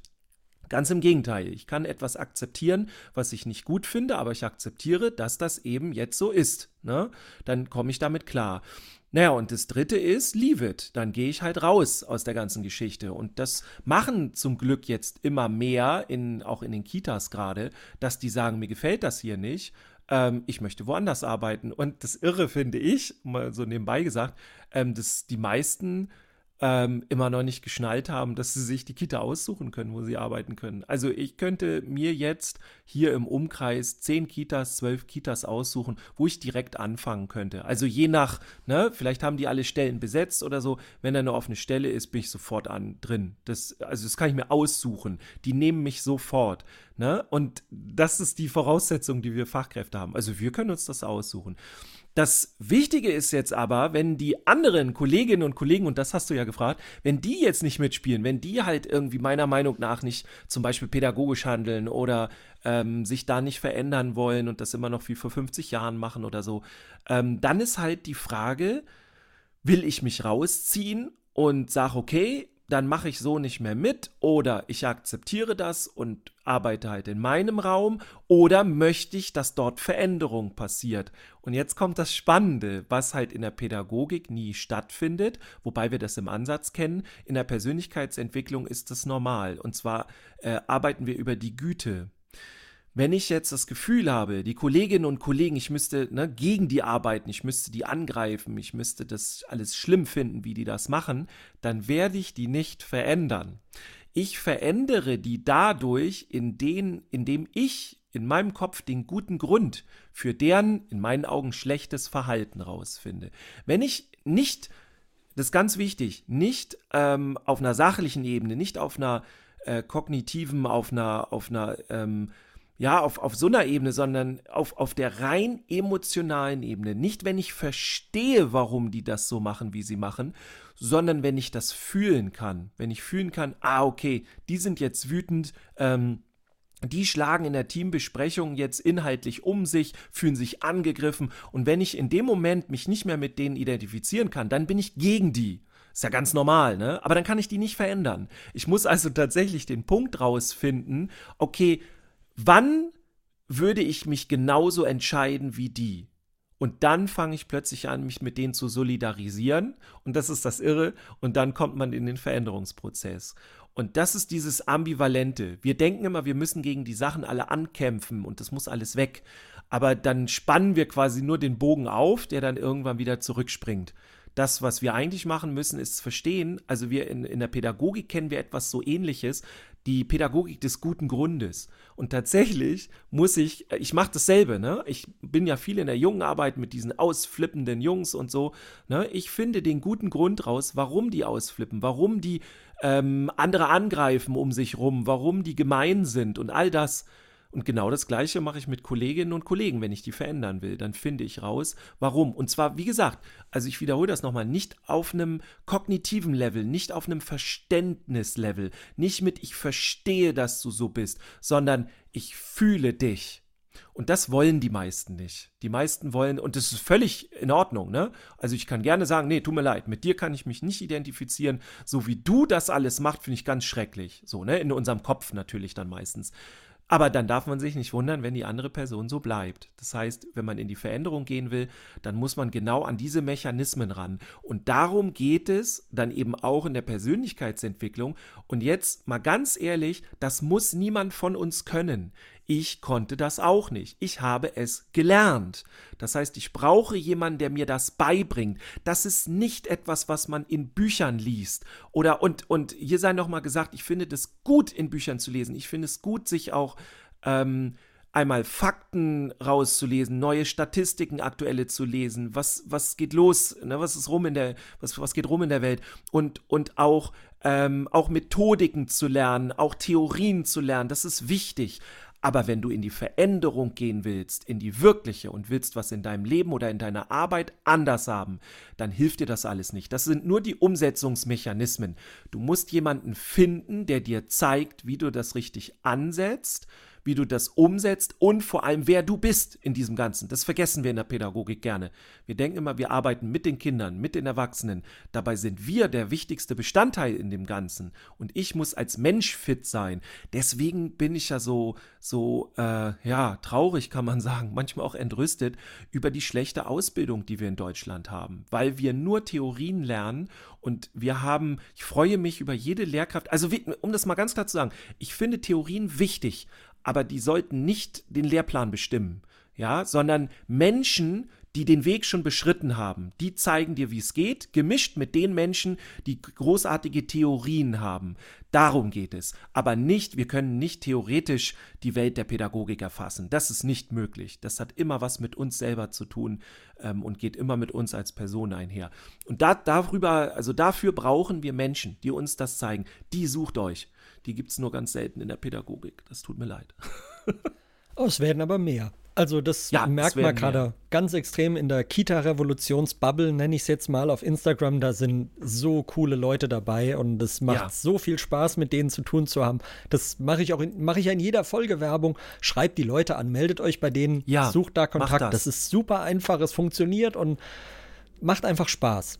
Ganz im Gegenteil, ich kann etwas akzeptieren, was ich nicht gut finde, aber ich akzeptiere, dass das eben jetzt so ist. Ne? Dann komme ich damit klar. Naja, und das dritte ist, leave it. Dann gehe ich halt raus aus der ganzen Geschichte. Und das machen zum Glück jetzt immer mehr, in, auch in den Kitas gerade, dass die sagen, mir gefällt das hier nicht. Ähm, ich möchte woanders arbeiten. Und das Irre finde ich, mal so nebenbei gesagt, ähm, dass die meisten ähm, immer noch nicht geschnallt haben, dass sie sich die Kita aussuchen können, wo sie arbeiten können. Also ich könnte mir jetzt hier im Umkreis zehn Kitas, zwölf Kitas aussuchen, wo ich direkt anfangen könnte. Also je nach, ne, vielleicht haben die alle Stellen besetzt oder so. Wenn da eine offene Stelle ist, bin ich sofort an drin. Das, also das kann ich mir aussuchen. Die nehmen mich sofort. Ne? Und das ist die Voraussetzung, die wir Fachkräfte haben. Also wir können uns das aussuchen. Das Wichtige ist jetzt aber, wenn die anderen Kolleginnen und Kollegen, und das hast du ja gefragt, wenn die jetzt nicht mitspielen, wenn die halt irgendwie meiner Meinung nach nicht zum Beispiel pädagogisch handeln oder ähm, sich da nicht verändern wollen und das immer noch wie vor 50 Jahren machen oder so, ähm, dann ist halt die Frage, will ich mich rausziehen und sage, okay, dann mache ich so nicht mehr mit oder ich akzeptiere das und arbeite halt in meinem Raum oder möchte ich, dass dort Veränderung passiert. Und jetzt kommt das Spannende, was halt in der Pädagogik nie stattfindet, wobei wir das im Ansatz kennen. In der Persönlichkeitsentwicklung ist das normal. Und zwar äh, arbeiten wir über die Güte. Wenn ich jetzt das Gefühl habe, die Kolleginnen und Kollegen, ich müsste ne, gegen die arbeiten, ich müsste die angreifen, ich müsste das alles schlimm finden, wie die das machen, dann werde ich die nicht verändern. Ich verändere die dadurch, in den, indem ich in meinem Kopf den guten Grund für deren in meinen Augen schlechtes Verhalten rausfinde. Wenn ich nicht, das ist ganz wichtig, nicht ähm, auf einer sachlichen Ebene, nicht auf einer äh, kognitiven, auf einer, auf einer ähm, ja, auf, auf so einer Ebene, sondern auf, auf der rein emotionalen Ebene. Nicht, wenn ich verstehe, warum die das so machen, wie sie machen, sondern wenn ich das fühlen kann. Wenn ich fühlen kann, ah, okay, die sind jetzt wütend, ähm, die schlagen in der Teambesprechung jetzt inhaltlich um sich, fühlen sich angegriffen und wenn ich in dem Moment mich nicht mehr mit denen identifizieren kann, dann bin ich gegen die. Ist ja ganz normal, ne? Aber dann kann ich die nicht verändern. Ich muss also tatsächlich den Punkt rausfinden, okay, wann würde ich mich genauso entscheiden wie die? Und dann fange ich plötzlich an, mich mit denen zu solidarisieren. Und das ist das Irre. Und dann kommt man in den Veränderungsprozess. Und das ist dieses Ambivalente. Wir denken immer, wir müssen gegen die Sachen alle ankämpfen und das muss alles weg. Aber dann spannen wir quasi nur den Bogen auf, der dann irgendwann wieder zurückspringt das, was wir eigentlich machen müssen, ist verstehen. Also wir in, in der Pädagogik kennen wir etwas so ähnliches, die Pädagogik des guten Grundes. Und tatsächlich muss ich, ich mache dasselbe, ne? Ich bin ja viel in der jungen Arbeit mit diesen ausflippenden Jungs und so. Ne? Ich finde den guten Grund raus, warum die ausflippen, warum die ähm, andere angreifen um sich rum, warum die gemein sind und all das. Und genau das Gleiche mache ich mit Kolleginnen und Kollegen, wenn ich die verändern will. Dann finde ich raus, warum. Und zwar, wie gesagt, also ich wiederhole das nochmal, nicht auf einem kognitiven Level, nicht auf einem Verständnislevel, nicht mit ich verstehe, dass du so bist, sondern ich fühle dich. Und das wollen die meisten nicht. Die meisten wollen, und das ist völlig in Ordnung, ne? Also ich kann gerne sagen, nee, tut mir leid, mit dir kann ich mich nicht identifizieren. So wie du das alles machst, finde ich ganz schrecklich. So, ne? In unserem Kopf natürlich dann meistens. Aber dann darf man sich nicht wundern, wenn die andere Person so bleibt. Das heißt, wenn man in die Veränderung gehen will, dann muss man genau an diese Mechanismen ran. Und darum geht es dann eben auch in der Persönlichkeitsentwicklung. Und jetzt mal ganz ehrlich, das muss niemand von uns können. Ich konnte das auch nicht. Ich habe es gelernt. Das heißt, ich brauche jemanden, der mir das beibringt. Das ist nicht etwas, was man in Büchern liest. Oder und, und hier sei nochmal gesagt, ich finde das gut, in Büchern zu lesen. Ich finde es gut, sich auch ähm, einmal Fakten rauszulesen, neue Statistiken, aktuelle zu lesen, was, was geht los, ne, was ist rum in der, was, was geht rum in der Welt und, und auch, ähm, auch Methodiken zu lernen, auch Theorien zu lernen, das ist wichtig. Aber wenn du in die Veränderung gehen willst, in die wirkliche und willst was in deinem Leben oder in deiner Arbeit anders haben, dann hilft dir das alles nicht. Das sind nur die Umsetzungsmechanismen. Du musst jemanden finden, der dir zeigt, wie du das richtig ansetzt, wie du das umsetzt und vor allem, wer du bist in diesem Ganzen. Das vergessen wir in der Pädagogik gerne. Wir denken immer, wir arbeiten mit den Kindern, mit den Erwachsenen. Dabei sind wir der wichtigste Bestandteil in dem Ganzen. Und ich muss als Mensch fit sein. Deswegen bin ich ja so, so, äh, ja, traurig, kann man sagen, manchmal auch entrüstet über die schlechte Ausbildung, die wir in Deutschland haben. Weil wir nur Theorien lernen und wir haben, ich freue mich über jede Lehrkraft. Also, um das mal ganz klar zu sagen, ich finde Theorien wichtig, aber die sollten nicht den Lehrplan bestimmen, ja, sondern Menschen, die den Weg schon beschritten haben, die zeigen dir, wie es geht, gemischt mit den Menschen, die großartige Theorien haben. Darum geht es. Aber nicht, wir können nicht theoretisch die Welt der Pädagogik erfassen. Das ist nicht möglich. Das hat immer was mit uns selber zu tun ähm, und geht immer mit uns als Person einher. Und da, darüber, also dafür brauchen wir Menschen, die uns das zeigen. Die sucht euch. Die gibt es nur ganz selten in der Pädagogik. Das tut mir leid. oh, es werden aber mehr. Also das ja, merkt man gerade ganz extrem in der Kita-Revolutionsbubble, nenne ich es jetzt mal auf Instagram. Da sind so coole Leute dabei und es macht ja. so viel Spaß, mit denen zu tun zu haben. Das mache ich auch in, mache ich ja in jeder Folge Werbung. Schreibt die Leute an, meldet euch bei denen, ja, sucht da Kontakt. Das. das ist super einfach, es funktioniert und macht einfach Spaß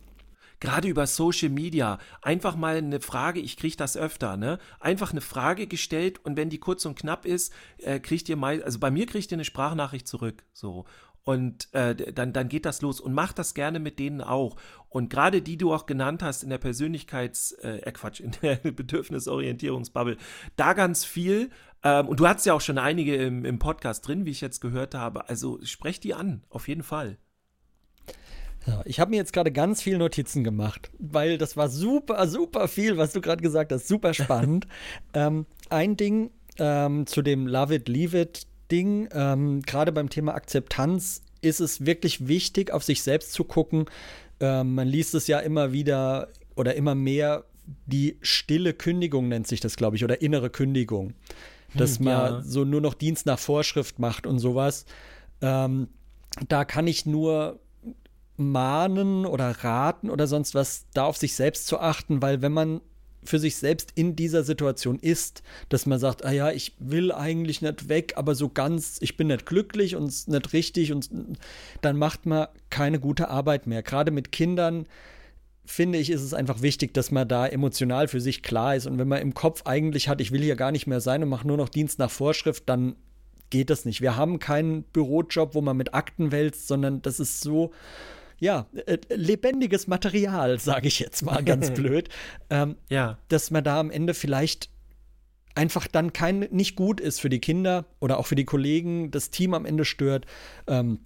gerade über Social Media, einfach mal eine Frage, ich kriege das öfter, ne? Einfach eine Frage gestellt und wenn die kurz und knapp ist, äh, kriegt ihr mal, also bei mir kriegt ihr eine Sprachnachricht zurück, so. Und äh, dann, dann geht das los und macht das gerne mit denen auch. Und gerade die du auch genannt hast in der Persönlichkeits-, äh, äh Quatsch, in der Bedürfnisorientierungsbubble, da ganz viel. Ähm, und du hast ja auch schon einige im, im Podcast drin, wie ich jetzt gehört habe. Also sprech die an, auf jeden Fall. Ja, ich habe mir jetzt gerade ganz viele Notizen gemacht, weil das war super, super viel, was du gerade gesagt hast, super spannend. ähm, ein Ding ähm, zu dem Love It, Leave It Ding, ähm, gerade beim Thema Akzeptanz ist es wirklich wichtig, auf sich selbst zu gucken. Ähm, man liest es ja immer wieder oder immer mehr, die stille Kündigung nennt sich das, glaube ich, oder innere Kündigung. Dass hm, man ja. so nur noch Dienst nach Vorschrift macht und sowas. Ähm, da kann ich nur mahnen oder raten oder sonst was, da auf sich selbst zu achten, weil wenn man für sich selbst in dieser Situation ist, dass man sagt, ah ja, ich will eigentlich nicht weg, aber so ganz, ich bin nicht glücklich und nicht richtig und dann macht man keine gute Arbeit mehr. Gerade mit Kindern finde ich, ist es einfach wichtig, dass man da emotional für sich klar ist und wenn man im Kopf eigentlich hat, ich will hier gar nicht mehr sein und mache nur noch Dienst nach Vorschrift, dann geht das nicht. Wir haben keinen Bürojob, wo man mit Akten wälzt, sondern das ist so ja, äh, lebendiges Material, sage ich jetzt mal ganz blöd, ähm, ja. dass man da am Ende vielleicht einfach dann kein nicht gut ist für die Kinder oder auch für die Kollegen, das Team am Ende stört. Ähm,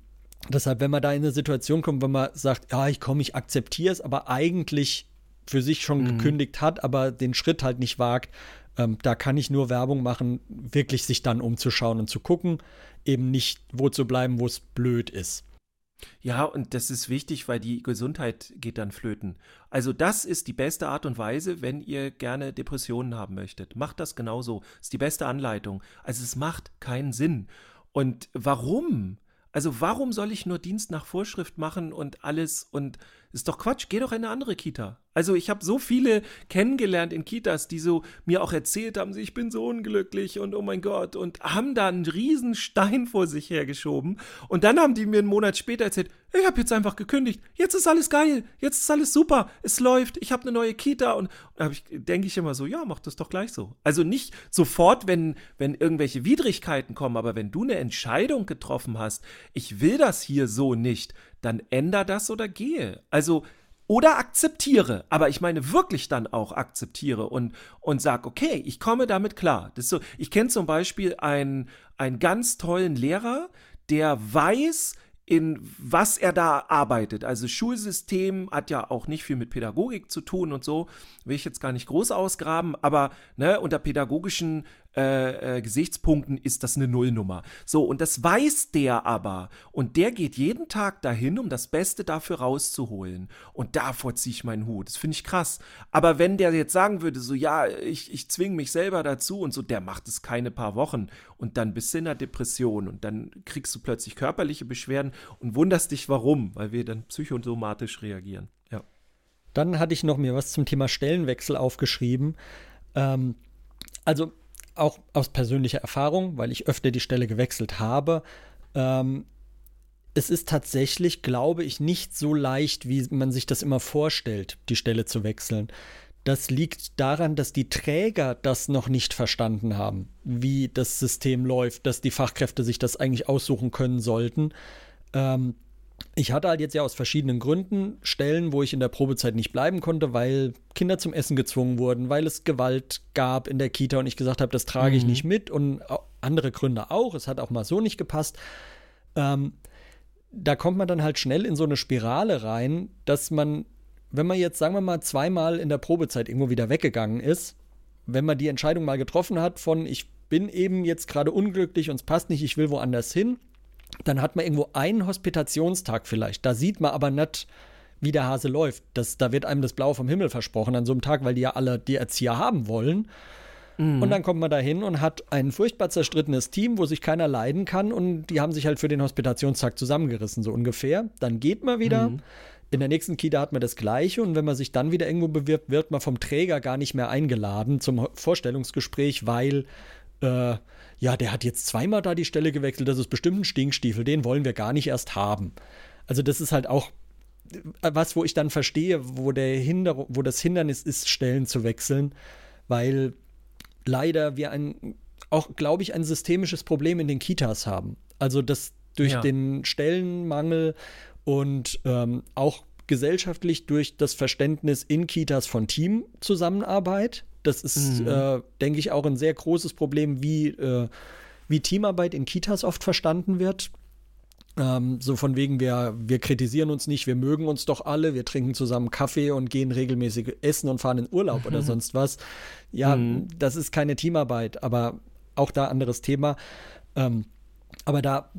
deshalb, wenn man da in eine Situation kommt, wenn man sagt, ja, ich komme, ich akzeptiere es, aber eigentlich für sich schon mhm. gekündigt hat, aber den Schritt halt nicht wagt, ähm, da kann ich nur Werbung machen, wirklich sich dann umzuschauen und zu gucken, eben nicht wo zu bleiben, wo es blöd ist. Ja, und das ist wichtig, weil die Gesundheit geht dann flöten. Also das ist die beste Art und Weise, wenn ihr gerne Depressionen haben möchtet. Macht das genauso. Ist die beste Anleitung. Also es macht keinen Sinn. Und warum? Also warum soll ich nur Dienst nach Vorschrift machen und alles und ist doch Quatsch, geh doch in eine andere Kita. Also ich habe so viele kennengelernt in Kitas, die so mir auch erzählt haben, ich bin so unglücklich und oh mein Gott und haben da einen riesen Stein vor sich hergeschoben und dann haben die mir einen Monat später erzählt, ich habe jetzt einfach gekündigt, jetzt ist alles geil, jetzt ist alles super, es läuft, ich habe eine neue Kita und, da denke ich immer so, ja, mach das doch gleich so. Also nicht sofort, wenn, wenn irgendwelche Widrigkeiten kommen, aber wenn du eine Entscheidung getroffen hast, ich will das hier so nicht, dann änder das oder gehe. Also oder akzeptiere, aber ich meine wirklich dann auch akzeptiere und, und sag, okay, ich komme damit klar. Das so, ich kenne zum Beispiel einen, einen ganz tollen Lehrer, der weiß, in was er da arbeitet. Also Schulsystem hat ja auch nicht viel mit Pädagogik zu tun und so, will ich jetzt gar nicht groß ausgraben, aber ne, unter pädagogischen äh, äh, Gesichtspunkten ist das eine Nullnummer. So, und das weiß der aber. Und der geht jeden Tag dahin, um das Beste dafür rauszuholen. Und davor ziehe ich meinen Hut. Das finde ich krass. Aber wenn der jetzt sagen würde, so, ja, ich, ich zwinge mich selber dazu und so, der macht es keine paar Wochen. Und dann bist du in der Depression und dann kriegst du plötzlich körperliche Beschwerden und wunderst dich, warum, weil wir dann psychosomatisch reagieren. Ja. Dann hatte ich noch mir was zum Thema Stellenwechsel aufgeschrieben. Ähm, also auch aus persönlicher Erfahrung, weil ich öfter die Stelle gewechselt habe, ähm, es ist tatsächlich, glaube ich, nicht so leicht, wie man sich das immer vorstellt, die Stelle zu wechseln. Das liegt daran, dass die Träger das noch nicht verstanden haben, wie das System läuft, dass die Fachkräfte sich das eigentlich aussuchen können sollten. Ähm, ich hatte halt jetzt ja aus verschiedenen Gründen Stellen, wo ich in der Probezeit nicht bleiben konnte, weil Kinder zum Essen gezwungen wurden, weil es Gewalt gab in der Kita und ich gesagt habe, das trage ich mhm. nicht mit und andere Gründe auch. Es hat auch mal so nicht gepasst. Ähm, da kommt man dann halt schnell in so eine Spirale rein, dass man, wenn man jetzt, sagen wir mal, zweimal in der Probezeit irgendwo wieder weggegangen ist, wenn man die Entscheidung mal getroffen hat von, ich bin eben jetzt gerade unglücklich und es passt nicht, ich will woanders hin, dann hat man irgendwo einen Hospitationstag vielleicht. Da sieht man aber nicht, wie der Hase läuft. Das, da wird einem das Blau vom Himmel versprochen an so einem Tag, weil die ja alle die Erzieher haben wollen. Mhm. Und dann kommt man da hin und hat ein furchtbar zerstrittenes Team, wo sich keiner leiden kann und die haben sich halt für den Hospitationstag zusammengerissen, so ungefähr. Dann geht man wieder. Mhm. In der nächsten Kita hat man das Gleiche und wenn man sich dann wieder irgendwo bewirbt, wird man vom Träger gar nicht mehr eingeladen zum Vorstellungsgespräch, weil äh, ja, der hat jetzt zweimal da die Stelle gewechselt, das ist bestimmt ein Stinkstiefel, den wollen wir gar nicht erst haben. Also das ist halt auch äh, was, wo ich dann verstehe, wo, der Hinder wo das Hindernis ist, Stellen zu wechseln, weil leider wir ein, auch, glaube ich, ein systemisches Problem in den Kitas haben. Also, dass durch ja. den Stellenmangel und ähm, auch gesellschaftlich durch das Verständnis in Kitas von Teamzusammenarbeit. Das ist, mhm. äh, denke ich, auch ein sehr großes Problem, wie, äh, wie Teamarbeit in Kitas oft verstanden wird. Ähm, so von wegen, wir, wir kritisieren uns nicht, wir mögen uns doch alle, wir trinken zusammen Kaffee und gehen regelmäßig essen und fahren in Urlaub oder sonst was. Ja, mhm. das ist keine Teamarbeit, aber auch da anderes Thema. Ähm, aber da,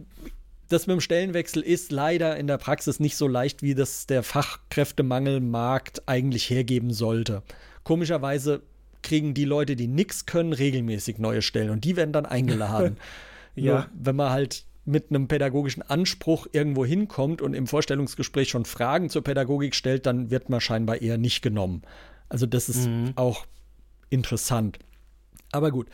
das mit dem Stellenwechsel ist leider in der Praxis nicht so leicht, wie das der Fachkräftemangelmarkt eigentlich hergeben sollte. Komischerweise kriegen die Leute, die nichts können, regelmäßig neue Stellen und die werden dann eingeladen. ja. Nur, wenn man halt mit einem pädagogischen Anspruch irgendwo hinkommt und im Vorstellungsgespräch schon Fragen zur Pädagogik stellt, dann wird man scheinbar eher nicht genommen. Also das ist mhm. auch interessant. Aber gut.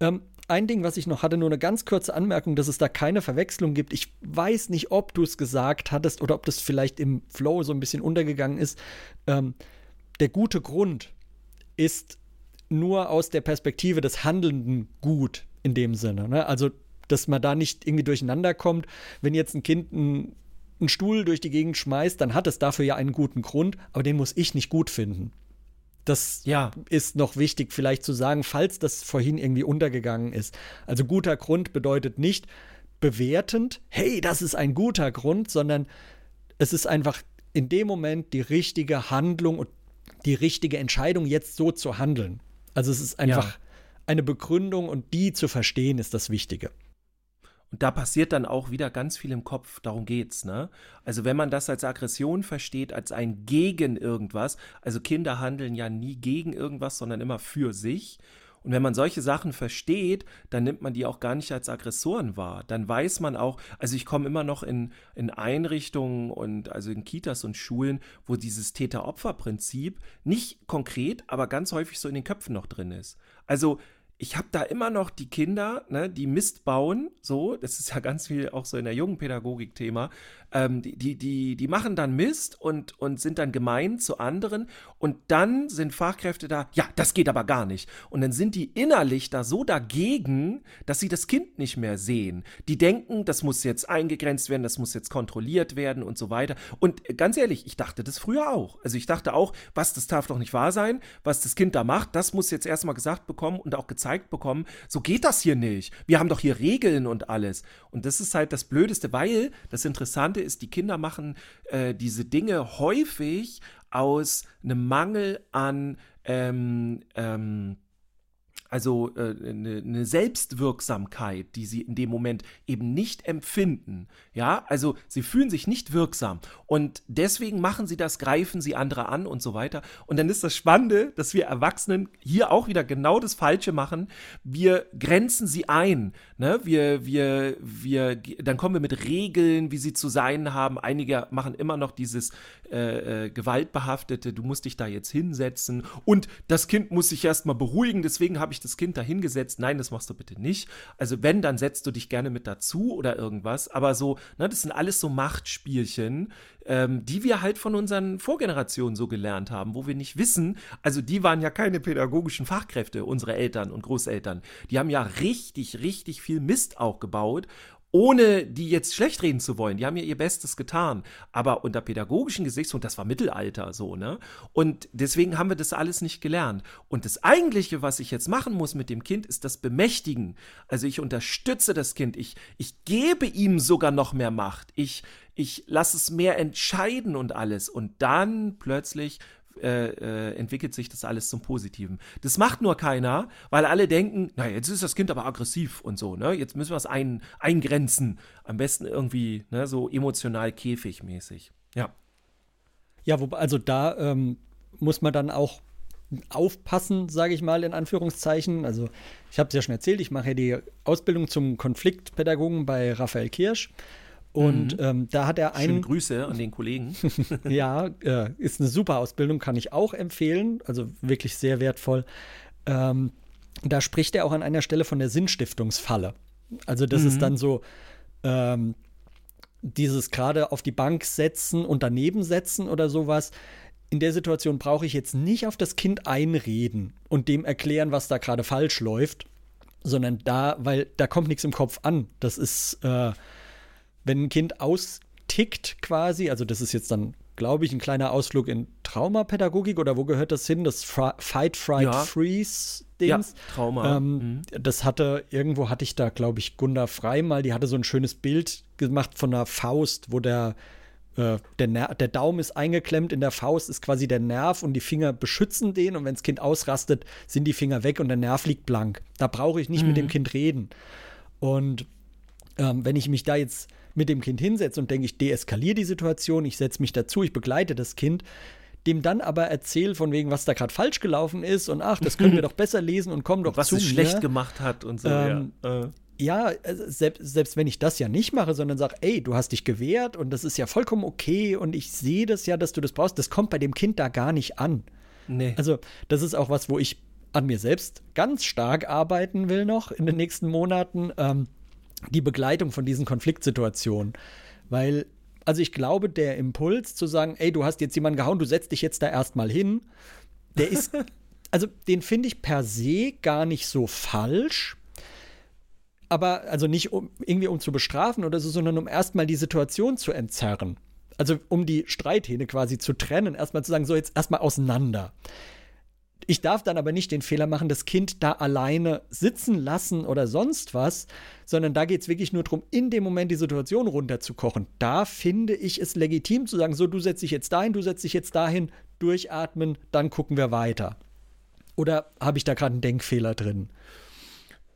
Ähm, ein Ding, was ich noch hatte, nur eine ganz kurze Anmerkung, dass es da keine Verwechslung gibt. Ich weiß nicht, ob du es gesagt hattest oder ob das vielleicht im Flow so ein bisschen untergegangen ist. Ähm, der gute Grund ist nur aus der Perspektive des Handelnden gut in dem Sinne. Ne? Also dass man da nicht irgendwie durcheinander kommt. Wenn jetzt ein Kind einen, einen Stuhl durch die Gegend schmeißt, dann hat es dafür ja einen guten Grund, aber den muss ich nicht gut finden. Das ja. ist noch wichtig vielleicht zu sagen, falls das vorhin irgendwie untergegangen ist. Also guter Grund bedeutet nicht bewertend, hey, das ist ein guter Grund, sondern es ist einfach in dem Moment die richtige Handlung und die richtige Entscheidung, jetzt so zu handeln. Also es ist einfach ja. eine Begründung und die zu verstehen ist das Wichtige. Und da passiert dann auch wieder ganz viel im Kopf, darum geht's, ne? Also wenn man das als Aggression versteht, als ein gegen irgendwas, also Kinder handeln ja nie gegen irgendwas, sondern immer für sich. Und wenn man solche Sachen versteht, dann nimmt man die auch gar nicht als Aggressoren wahr. Dann weiß man auch, also ich komme immer noch in, in Einrichtungen und also in Kitas und Schulen, wo dieses Täter-Opfer-Prinzip nicht konkret, aber ganz häufig so in den Köpfen noch drin ist. Also ich habe da immer noch die Kinder, ne, die Mist bauen, so, das ist ja ganz viel auch so in der jungen Pädagogik Thema, ähm, die, die, die, die machen dann Mist und, und sind dann gemein zu anderen und dann sind Fachkräfte da, ja, das geht aber gar nicht. Und dann sind die innerlich da so dagegen, dass sie das Kind nicht mehr sehen. Die denken, das muss jetzt eingegrenzt werden, das muss jetzt kontrolliert werden und so weiter. Und ganz ehrlich, ich dachte das früher auch. Also ich dachte auch, was, das darf doch nicht wahr sein, was das Kind da macht, das muss jetzt erstmal gesagt bekommen und auch gezeigt bekommen. So geht das hier nicht. Wir haben doch hier Regeln und alles. Und das ist halt das Blödeste, weil das Interessante ist, die Kinder machen äh, diese Dinge häufig aus einem Mangel an ähm, ähm, also äh, eine, Selbstwirksamkeit, die sie in dem Moment eben nicht empfinden. Ja, also sie fühlen sich nicht wirksam und deswegen machen sie das, greifen sie andere an und so weiter. Und dann ist das Spannende, dass wir Erwachsenen hier auch wieder genau das Falsche machen. Wir grenzen sie ein. Ne? Wir, wir, wir, dann kommen wir mit Regeln, wie sie zu sein haben. Einige machen immer noch dieses äh, äh, gewaltbehaftete, du musst dich da jetzt hinsetzen und das Kind muss sich erstmal beruhigen, deswegen habe ich das Kind da hingesetzt. Nein, das machst du bitte nicht. Also wenn, dann setzt du dich gerne mit dazu oder irgendwas. Aber so, ne, das sind alles so Machtspielchen, ähm, die wir halt von unseren Vorgenerationen so gelernt haben, wo wir nicht wissen, also die waren ja keine pädagogischen Fachkräfte, unsere Eltern und Großeltern. Die haben ja richtig, richtig viel Mist auch gebaut ohne die jetzt schlecht reden zu wollen. Die haben ja ihr Bestes getan. Aber unter pädagogischen Gesichtspunkt, das war Mittelalter so, ne? Und deswegen haben wir das alles nicht gelernt. Und das Eigentliche, was ich jetzt machen muss mit dem Kind, ist das Bemächtigen. Also ich unterstütze das Kind. Ich, ich gebe ihm sogar noch mehr Macht. Ich, ich lasse es mehr entscheiden und alles. Und dann plötzlich äh, äh, entwickelt sich das alles zum Positiven. Das macht nur keiner, weil alle denken, na, jetzt ist das Kind aber aggressiv und so, ne? Jetzt müssen wir es ein, eingrenzen. Am besten irgendwie, ne, so emotional käfigmäßig. Ja. Ja, wobei, also da ähm, muss man dann auch aufpassen, sage ich mal in Anführungszeichen. Also ich habe es ja schon erzählt, ich mache ja die Ausbildung zum Konfliktpädagogen bei Raphael Kirsch. Und mhm. ähm, da hat er einen. Schöne Grüße an den Kollegen. ja, äh, ist eine super Ausbildung, kann ich auch empfehlen. Also wirklich sehr wertvoll. Ähm, da spricht er auch an einer Stelle von der Sinnstiftungsfalle. Also, das mhm. ist dann so. Ähm, dieses gerade auf die Bank setzen und daneben setzen oder sowas. In der Situation brauche ich jetzt nicht auf das Kind einreden und dem erklären, was da gerade falsch läuft, sondern da, weil da kommt nichts im Kopf an. Das ist, äh, wenn ein Kind austickt quasi, also das ist jetzt dann, glaube ich, ein kleiner Ausflug in Traumapädagogik oder wo gehört das hin? Das Fra Fight, Fright, ja. Freeze. Dings. Ja, Trauma. Ähm, mhm. Das hatte, irgendwo hatte ich da, glaube ich, Gunda Frei mal, die hatte so ein schönes Bild gemacht von einer Faust, wo der, äh, der, der Daumen ist eingeklemmt, in der Faust ist quasi der Nerv und die Finger beschützen den und wenn das Kind ausrastet, sind die Finger weg und der Nerv liegt blank. Da brauche ich nicht mhm. mit dem Kind reden. Und ähm, wenn ich mich da jetzt mit dem Kind hinsetze und denke, ich deeskaliere die Situation, ich setze mich dazu, ich begleite das Kind, dem dann aber erzähle von wegen, was da gerade falsch gelaufen ist und ach, das können wir doch besser lesen und komm doch was zu Was es schlecht gemacht hat und so. Ähm, ja, äh. ja äh, selbst, selbst wenn ich das ja nicht mache, sondern sage, ey, du hast dich gewehrt und das ist ja vollkommen okay und ich sehe das ja, dass du das brauchst, das kommt bei dem Kind da gar nicht an. Nee. Also, das ist auch was, wo ich an mir selbst ganz stark arbeiten will noch in den nächsten Monaten. Ähm, die Begleitung von diesen Konfliktsituationen. Weil, also ich glaube, der Impuls zu sagen, ey, du hast jetzt jemanden gehauen, du setzt dich jetzt da erstmal hin, der ist, also den finde ich per se gar nicht so falsch. Aber, also nicht um, irgendwie um zu bestrafen oder so, sondern um erstmal die Situation zu entzerren. Also um die Streithähne quasi zu trennen, erstmal zu sagen, so jetzt erstmal auseinander. Ich darf dann aber nicht den Fehler machen, das Kind da alleine sitzen lassen oder sonst was, sondern da geht es wirklich nur darum, in dem Moment die Situation runterzukochen. Da finde ich es legitim zu sagen, so, du setzt dich jetzt dahin, du setzt dich jetzt dahin, durchatmen, dann gucken wir weiter. Oder habe ich da gerade einen Denkfehler drin?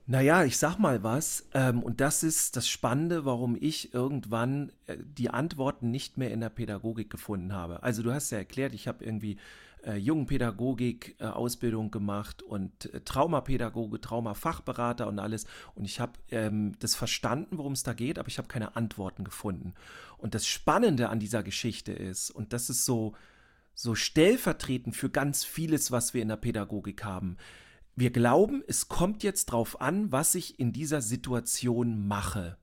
Naja, ich sag mal was, ähm, und das ist das Spannende, warum ich irgendwann äh, die Antworten nicht mehr in der Pädagogik gefunden habe. Also du hast ja erklärt, ich habe irgendwie äh, Jugendpädagogik äh, Ausbildung gemacht und äh, Traumapädagoge, Traumafachberater und alles. Und ich habe ähm, das verstanden, worum es da geht, aber ich habe keine Antworten gefunden. Und das Spannende an dieser Geschichte ist, und das ist so, so stellvertretend für ganz vieles, was wir in der Pädagogik haben. Wir glauben, es kommt jetzt drauf an, was ich in dieser Situation mache.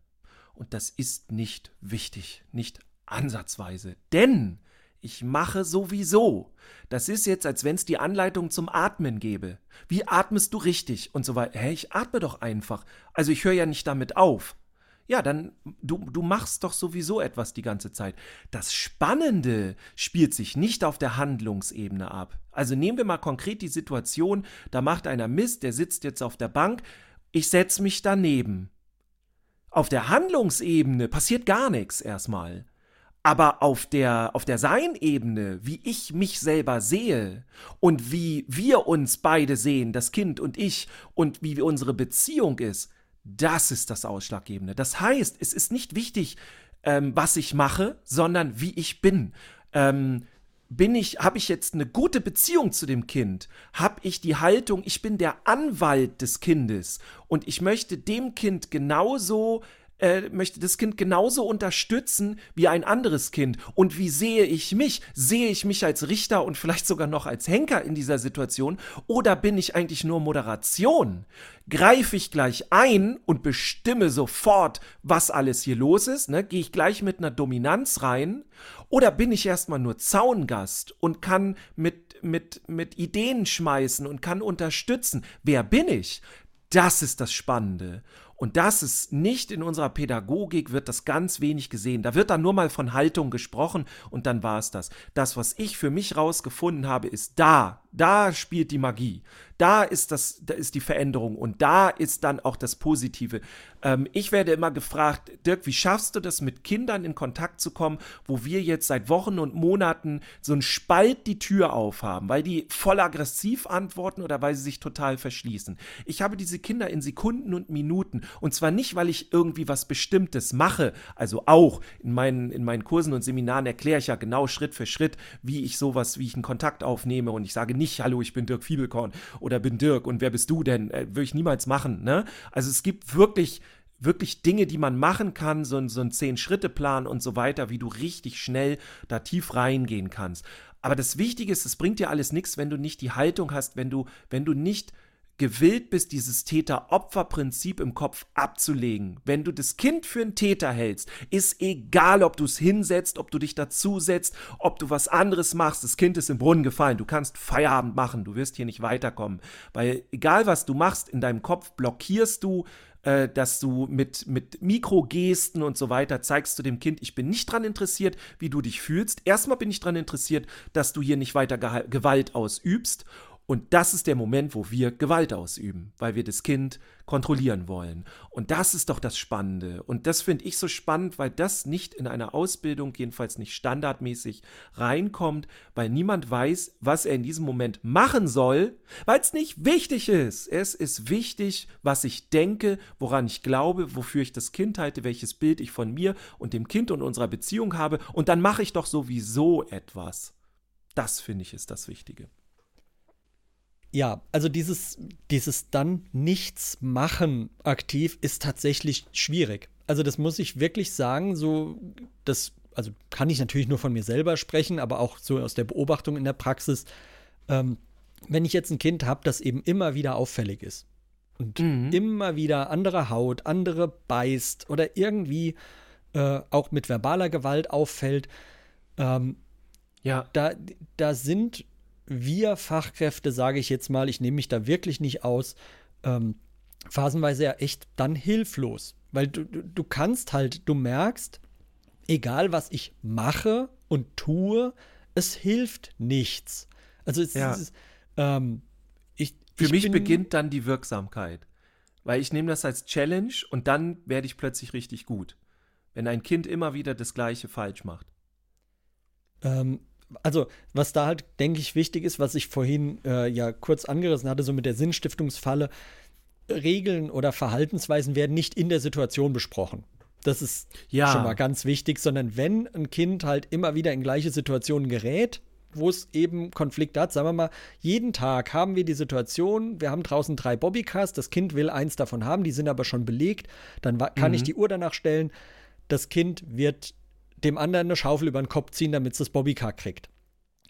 Und das ist nicht wichtig, nicht ansatzweise. Denn ich mache sowieso. Das ist jetzt, als wenn es die Anleitung zum Atmen gäbe. Wie atmest du richtig? Und so weiter. Hä, ich atme doch einfach. Also ich höre ja nicht damit auf. Ja, dann, du, du machst doch sowieso etwas die ganze Zeit. Das Spannende spielt sich nicht auf der Handlungsebene ab. Also nehmen wir mal konkret die Situation, da macht einer Mist, der sitzt jetzt auf der Bank, ich setze mich daneben. Auf der Handlungsebene passiert gar nichts erstmal. Aber auf der, auf der Sein-Ebene, wie ich mich selber sehe und wie wir uns beide sehen, das Kind und ich, und wie unsere Beziehung ist, das ist das Ausschlaggebende. Das heißt, es ist nicht wichtig, ähm, was ich mache, sondern wie ich bin. Ähm, bin ich, habe ich jetzt eine gute Beziehung zu dem Kind? Habe ich die Haltung, ich bin der Anwalt des Kindes und ich möchte dem Kind genauso äh, möchte das Kind genauso unterstützen wie ein anderes Kind. Und wie sehe ich mich? Sehe ich mich als Richter und vielleicht sogar noch als Henker in dieser Situation? Oder bin ich eigentlich nur Moderation? Greife ich gleich ein und bestimme sofort, was alles hier los ist? Ne? Gehe ich gleich mit einer Dominanz rein? Oder bin ich erstmal nur Zaungast und kann mit, mit, mit Ideen schmeißen und kann unterstützen? Wer bin ich? Das ist das Spannende. Und das ist nicht in unserer Pädagogik, wird das ganz wenig gesehen. Da wird dann nur mal von Haltung gesprochen und dann war es das. Das, was ich für mich rausgefunden habe, ist da. Da spielt die Magie. Da ist das, da ist die Veränderung und da ist dann auch das Positive. Ähm, ich werde immer gefragt, Dirk, wie schaffst du das, mit Kindern in Kontakt zu kommen, wo wir jetzt seit Wochen und Monaten so einen Spalt die Tür aufhaben, weil die voll aggressiv antworten oder weil sie sich total verschließen. Ich habe diese Kinder in Sekunden und Minuten und zwar nicht, weil ich irgendwie was Bestimmtes mache, also auch in meinen, in meinen Kursen und Seminaren erkläre ich ja genau Schritt für Schritt, wie ich sowas, wie ich einen Kontakt aufnehme und ich sage nicht, hallo, ich bin Dirk Fiebelkorn oder bin Dirk und wer bist du denn? Äh, Würde ich niemals machen, ne? Also es gibt wirklich wirklich Dinge, die man machen kann, so, so ein Zehn-Schritte-Plan und so weiter, wie du richtig schnell da tief reingehen kannst. Aber das Wichtige ist, es bringt dir alles nichts, wenn du nicht die Haltung hast, wenn du, wenn du nicht gewillt bist, dieses Täter-Opfer-Prinzip im Kopf abzulegen. Wenn du das Kind für einen Täter hältst, ist egal, ob du es hinsetzt, ob du dich dazusetzt, ob du was anderes machst. Das Kind ist im Brunnen gefallen. Du kannst Feierabend machen. Du wirst hier nicht weiterkommen. Weil egal, was du machst, in deinem Kopf blockierst du äh, dass du mit, mit Mikrogesten und so weiter zeigst du dem Kind, ich bin nicht daran interessiert, wie du dich fühlst. Erstmal bin ich daran interessiert, dass du hier nicht weiter Gewalt ausübst. Und das ist der Moment, wo wir Gewalt ausüben, weil wir das Kind kontrollieren wollen. Und das ist doch das Spannende. Und das finde ich so spannend, weil das nicht in einer Ausbildung, jedenfalls nicht standardmäßig, reinkommt, weil niemand weiß, was er in diesem Moment machen soll, weil es nicht wichtig ist. Es ist wichtig, was ich denke, woran ich glaube, wofür ich das Kind halte, welches Bild ich von mir und dem Kind und unserer Beziehung habe. Und dann mache ich doch sowieso etwas. Das finde ich ist das Wichtige. Ja, also dieses, dieses dann nichts machen aktiv ist tatsächlich schwierig. Also das muss ich wirklich sagen, so das, also kann ich natürlich nur von mir selber sprechen, aber auch so aus der Beobachtung in der Praxis. Ähm, wenn ich jetzt ein Kind habe, das eben immer wieder auffällig ist und mhm. immer wieder andere Haut, andere beißt oder irgendwie äh, auch mit verbaler Gewalt auffällt, ähm, ja. da, da sind wir Fachkräfte, sage ich jetzt mal, ich nehme mich da wirklich nicht aus, ähm, phasenweise ja echt dann hilflos. Weil du, du, kannst halt, du merkst, egal was ich mache und tue, es hilft nichts. Also es ja. ist, ähm, ich, Für ich mich beginnt dann die Wirksamkeit. Weil ich nehme das als Challenge und dann werde ich plötzlich richtig gut. Wenn ein Kind immer wieder das Gleiche falsch macht. Ähm, also was da halt, denke ich, wichtig ist, was ich vorhin äh, ja kurz angerissen hatte, so mit der Sinnstiftungsfalle, Regeln oder Verhaltensweisen werden nicht in der Situation besprochen. Das ist ja. schon mal ganz wichtig, sondern wenn ein Kind halt immer wieder in gleiche Situationen gerät, wo es eben Konflikte hat, sagen wir mal, jeden Tag haben wir die Situation, wir haben draußen drei Bobbycars, das Kind will eins davon haben, die sind aber schon belegt, dann kann mhm. ich die Uhr danach stellen, das Kind wird dem anderen eine Schaufel über den Kopf ziehen, damit es das Bobbycar kriegt.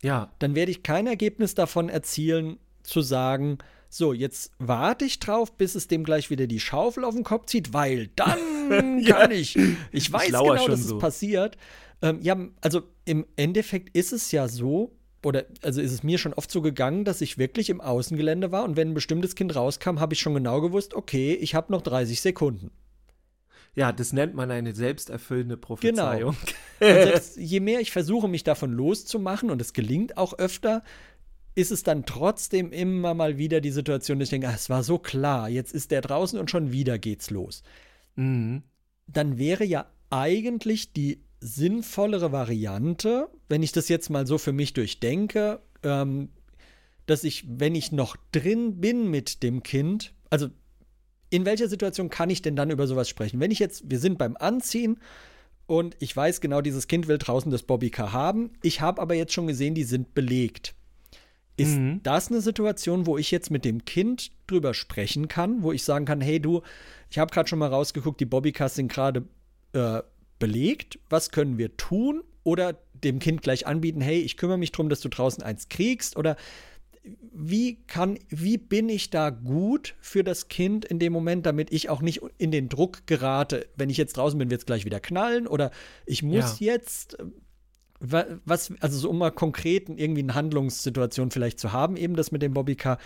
Ja. Dann werde ich kein Ergebnis davon erzielen, zu sagen, so, jetzt warte ich drauf, bis es dem gleich wieder die Schaufel auf den Kopf zieht, weil dann ja. kann ich. Ich weiß ich genau, dass so. es passiert. Ähm, ja, also im Endeffekt ist es ja so, oder also ist es mir schon oft so gegangen, dass ich wirklich im Außengelände war und wenn ein bestimmtes Kind rauskam, habe ich schon genau gewusst, okay, ich habe noch 30 Sekunden. Ja, das nennt man eine selbsterfüllende Prophezeiung. Genau. selbst, je mehr ich versuche, mich davon loszumachen, und es gelingt auch öfter, ist es dann trotzdem immer mal wieder die Situation, dass ich denke, ach, es war so klar, jetzt ist der draußen und schon wieder geht's los. Mhm. Dann wäre ja eigentlich die sinnvollere Variante, wenn ich das jetzt mal so für mich durchdenke, ähm, dass ich, wenn ich noch drin bin mit dem Kind, also in welcher Situation kann ich denn dann über sowas sprechen? Wenn ich jetzt, wir sind beim Anziehen und ich weiß genau, dieses Kind will draußen das Bobbycar haben. Ich habe aber jetzt schon gesehen, die sind belegt. Ist mhm. das eine Situation, wo ich jetzt mit dem Kind drüber sprechen kann, wo ich sagen kann, hey du, ich habe gerade schon mal rausgeguckt, die Bobbycars sind gerade äh, belegt, was können wir tun? Oder dem Kind gleich anbieten, hey, ich kümmere mich darum, dass du draußen eins kriegst oder wie kann, wie bin ich da gut für das Kind in dem Moment, damit ich auch nicht in den Druck gerate, wenn ich jetzt draußen bin, wird es gleich wieder knallen oder ich muss ja. jetzt äh, was, also so um mal konkret irgendwie eine Handlungssituation vielleicht zu haben, eben das mit dem Bobbycar.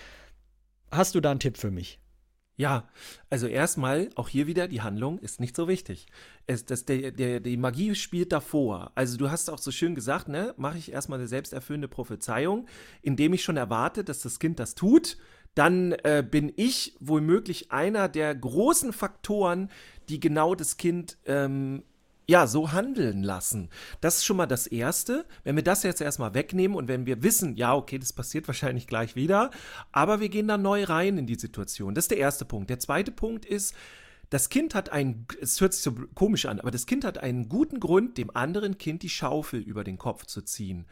Hast du da einen Tipp für mich? Ja, also erstmal, auch hier wieder, die Handlung ist nicht so wichtig. Es, das, der, der, die Magie spielt davor. Also du hast auch so schön gesagt, ne, mache ich erstmal eine selbsterfüllende Prophezeiung, indem ich schon erwarte, dass das Kind das tut. Dann äh, bin ich womöglich einer der großen Faktoren, die genau das Kind ähm, ja, so handeln lassen. Das ist schon mal das Erste. Wenn wir das jetzt erstmal wegnehmen und wenn wir wissen, ja, okay, das passiert wahrscheinlich gleich wieder, aber wir gehen da neu rein in die Situation. Das ist der erste Punkt. Der zweite Punkt ist, das Kind hat einen, es hört sich so komisch an, aber das Kind hat einen guten Grund, dem anderen Kind die Schaufel über den Kopf zu ziehen.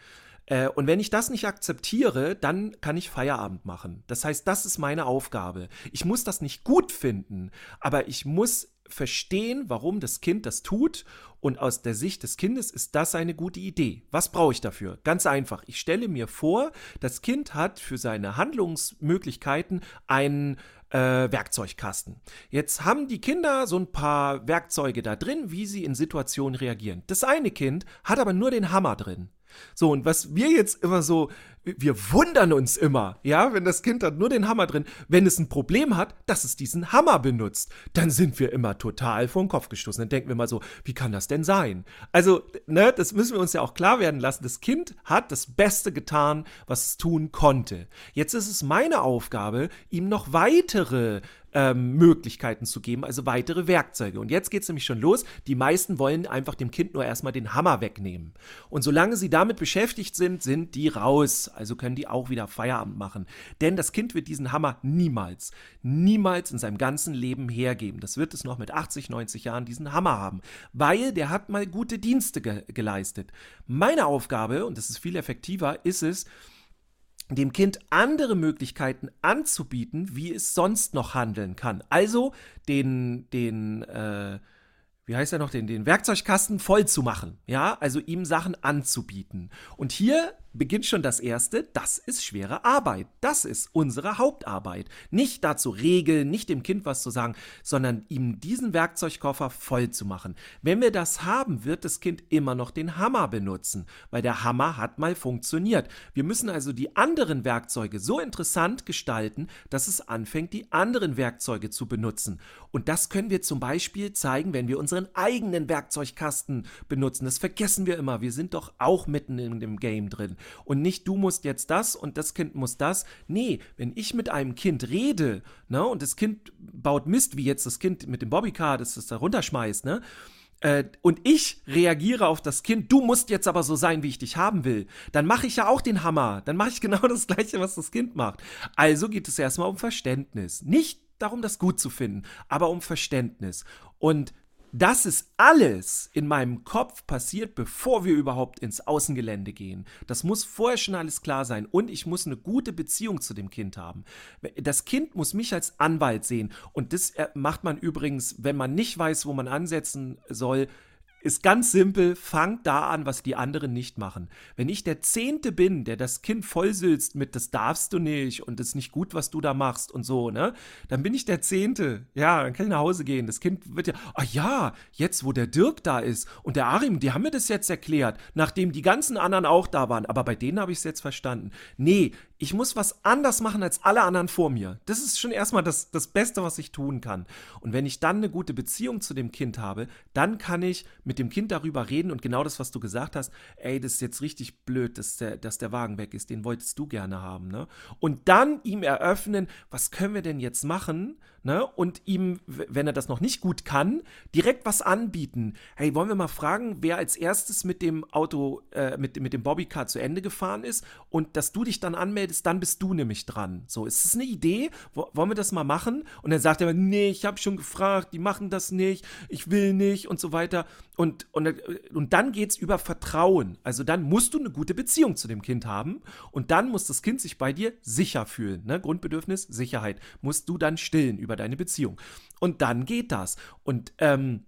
Äh, und wenn ich das nicht akzeptiere, dann kann ich Feierabend machen. Das heißt, das ist meine Aufgabe. Ich muss das nicht gut finden, aber ich muss verstehen, warum das Kind das tut. Und aus der Sicht des Kindes ist das eine gute Idee. Was brauche ich dafür? Ganz einfach. Ich stelle mir vor, das Kind hat für seine Handlungsmöglichkeiten einen äh, Werkzeugkasten. Jetzt haben die Kinder so ein paar Werkzeuge da drin, wie sie in Situationen reagieren. Das eine Kind hat aber nur den Hammer drin. So, und was wir jetzt immer so, wir wundern uns immer, ja, wenn das Kind hat nur den Hammer drin, wenn es ein Problem hat, dass es diesen Hammer benutzt, dann sind wir immer total vor den Kopf gestoßen. Dann denken wir mal so, wie kann das denn sein? Also, ne, das müssen wir uns ja auch klar werden lassen. Das Kind hat das Beste getan, was es tun konnte. Jetzt ist es meine Aufgabe, ihm noch weitere ähm, Möglichkeiten zu geben, also weitere Werkzeuge. Und jetzt geht es nämlich schon los. Die meisten wollen einfach dem Kind nur erstmal den Hammer wegnehmen. Und solange sie damit beschäftigt sind, sind die raus. Also können die auch wieder Feierabend machen. Denn das Kind wird diesen Hammer niemals, niemals in seinem ganzen Leben hergeben. Das wird es noch mit 80, 90 Jahren diesen Hammer haben. Weil der hat mal gute Dienste ge geleistet. Meine Aufgabe, und das ist viel effektiver, ist es, dem Kind andere Möglichkeiten anzubieten, wie es sonst noch handeln kann. Also den, den, äh, wie heißt er noch, den, den Werkzeugkasten voll zu machen. Ja, also ihm Sachen anzubieten. Und hier beginnt schon das Erste, das ist schwere Arbeit. Das ist unsere Hauptarbeit. Nicht dazu regeln, nicht dem Kind was zu sagen, sondern ihm diesen Werkzeugkoffer voll zu machen. Wenn wir das haben, wird das Kind immer noch den Hammer benutzen, weil der Hammer hat mal funktioniert. Wir müssen also die anderen Werkzeuge so interessant gestalten, dass es anfängt, die anderen Werkzeuge zu benutzen. Und das können wir zum Beispiel zeigen, wenn wir unseren eigenen Werkzeugkasten benutzen. Das vergessen wir immer. Wir sind doch auch mitten in dem Game drin und nicht du musst jetzt das und das Kind muss das. Nee, wenn ich mit einem Kind rede, ne, und das Kind baut Mist, wie jetzt das Kind mit dem Bobbycar, das es da runterschmeißt, ne, äh, und ich reagiere auf das Kind, du musst jetzt aber so sein, wie ich dich haben will, dann mache ich ja auch den Hammer. Dann mache ich genau das Gleiche, was das Kind macht. Also geht es erstmal um Verständnis. Nicht darum, das gut zu finden, aber um Verständnis. Und das ist alles in meinem Kopf passiert, bevor wir überhaupt ins Außengelände gehen. Das muss vorher schon alles klar sein und ich muss eine gute Beziehung zu dem Kind haben. Das Kind muss mich als Anwalt sehen und das äh, macht man übrigens, wenn man nicht weiß, wo man ansetzen soll, ist ganz simpel, fangt da an, was die anderen nicht machen. Wenn ich der Zehnte bin, der das Kind vollsülzt mit, das darfst du nicht und das ist nicht gut, was du da machst und so, ne, dann bin ich der Zehnte. Ja, dann kann ich nach Hause gehen. Das Kind wird ja, ah ja, jetzt wo der Dirk da ist und der Arim, die haben mir das jetzt erklärt, nachdem die ganzen anderen auch da waren, aber bei denen habe ich es jetzt verstanden. Nee, ich muss was anders machen als alle anderen vor mir. Das ist schon erstmal das, das Beste, was ich tun kann. Und wenn ich dann eine gute Beziehung zu dem Kind habe, dann kann ich mit dem Kind darüber reden und genau das, was du gesagt hast, ey, das ist jetzt richtig blöd, dass der, dass der Wagen weg ist, den wolltest du gerne haben, ne? Und dann ihm eröffnen, was können wir denn jetzt machen, ne? Und ihm, wenn er das noch nicht gut kann, direkt was anbieten. Hey, wollen wir mal fragen, wer als erstes mit dem Auto, äh, mit, mit dem Bobbycar zu Ende gefahren ist und dass du dich dann anmeldest, dann bist du nämlich dran. So, ist das eine Idee? wollen wir das mal machen? Und dann sagt er, nee, ich habe schon gefragt, die machen das nicht, ich will nicht und so weiter. Und, und, und dann geht es über Vertrauen. Also dann musst du eine gute Beziehung zu dem Kind haben und dann muss das Kind sich bei dir sicher fühlen. Ne? Grundbedürfnis, Sicherheit. Musst du dann stillen über deine Beziehung. Und dann geht das. Und ähm,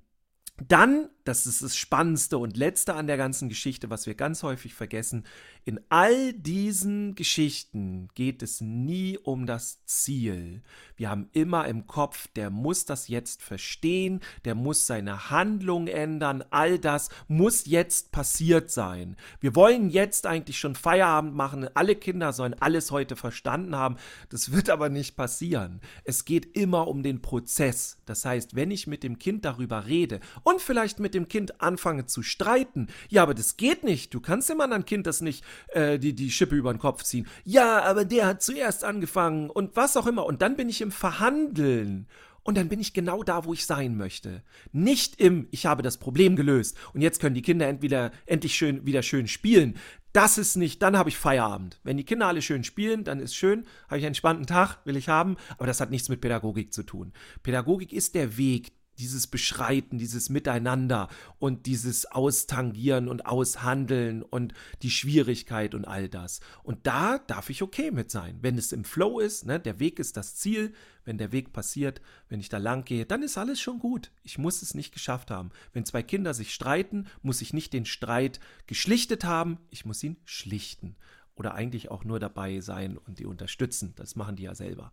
dann, das ist das Spannendste und Letzte an der ganzen Geschichte, was wir ganz häufig vergessen, in all diesen Geschichten geht es nie um das Ziel. Wir haben immer im Kopf, der muss das jetzt verstehen, der muss seine Handlung ändern, all das muss jetzt passiert sein. Wir wollen jetzt eigentlich schon Feierabend machen, alle Kinder sollen alles heute verstanden haben, das wird aber nicht passieren. Es geht immer um den Prozess. Das heißt, wenn ich mit dem Kind darüber rede und vielleicht mit dem Kind anfange zu streiten, ja, aber das geht nicht, du kannst dem anderen Kind das nicht äh, die, die Schippe über den Kopf ziehen. Ja, aber der hat zuerst angefangen und was auch immer. Und dann bin ich im Verhandeln. Und dann bin ich genau da, wo ich sein möchte. Nicht im, ich habe das Problem gelöst und jetzt können die Kinder entweder endlich schön, wieder schön spielen. Das ist nicht, dann habe ich Feierabend. Wenn die Kinder alle schön spielen, dann ist schön, habe ich einen entspannten Tag, will ich haben, aber das hat nichts mit Pädagogik zu tun. Pädagogik ist der Weg, dieses Beschreiten, dieses Miteinander und dieses Austangieren und Aushandeln und die Schwierigkeit und all das. Und da darf ich okay mit sein. Wenn es im Flow ist, ne, der Weg ist das Ziel, wenn der Weg passiert, wenn ich da lang gehe, dann ist alles schon gut. Ich muss es nicht geschafft haben. Wenn zwei Kinder sich streiten, muss ich nicht den Streit geschlichtet haben, ich muss ihn schlichten. Oder eigentlich auch nur dabei sein und die unterstützen. Das machen die ja selber.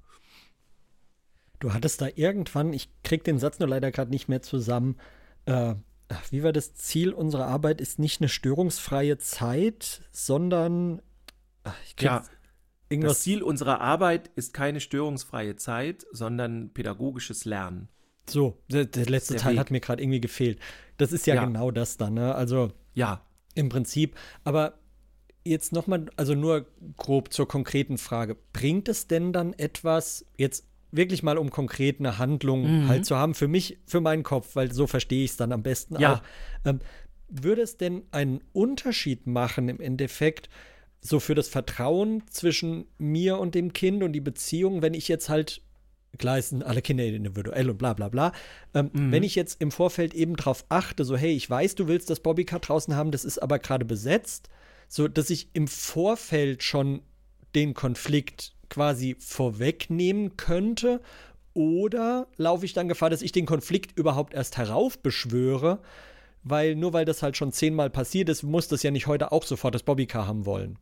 Du hattest da irgendwann, ich krieg den Satz nur leider gerade nicht mehr zusammen, äh, wie war das Ziel unserer Arbeit ist nicht eine störungsfreie Zeit, sondern ich ja. Das Ziel unserer Arbeit ist keine störungsfreie Zeit, sondern pädagogisches Lernen. So, der, der letzte der Teil Weg. hat mir gerade irgendwie gefehlt. Das ist ja, ja, genau das dann, ne? Also ja, im Prinzip. Aber jetzt nochmal, also nur grob zur konkreten Frage: Bringt es denn dann etwas jetzt wirklich mal um konkret eine Handlung mhm. halt zu haben, für mich, für meinen Kopf, weil so verstehe ich es dann am besten ja. auch. Ähm, würde es denn einen Unterschied machen im Endeffekt, so für das Vertrauen zwischen mir und dem Kind und die Beziehung, wenn ich jetzt halt klar sind alle Kinder individuell und bla bla bla. Ähm, mhm. Wenn ich jetzt im Vorfeld eben darauf achte, so hey, ich weiß, du willst das Bobbycar draußen haben, das ist aber gerade besetzt, so dass ich im Vorfeld schon den Konflikt quasi vorwegnehmen könnte? Oder laufe ich dann Gefahr, dass ich den Konflikt überhaupt erst heraufbeschwöre? Weil nur weil das halt schon zehnmal passiert ist, muss das ja nicht heute auch sofort das Bobbycar haben wollen.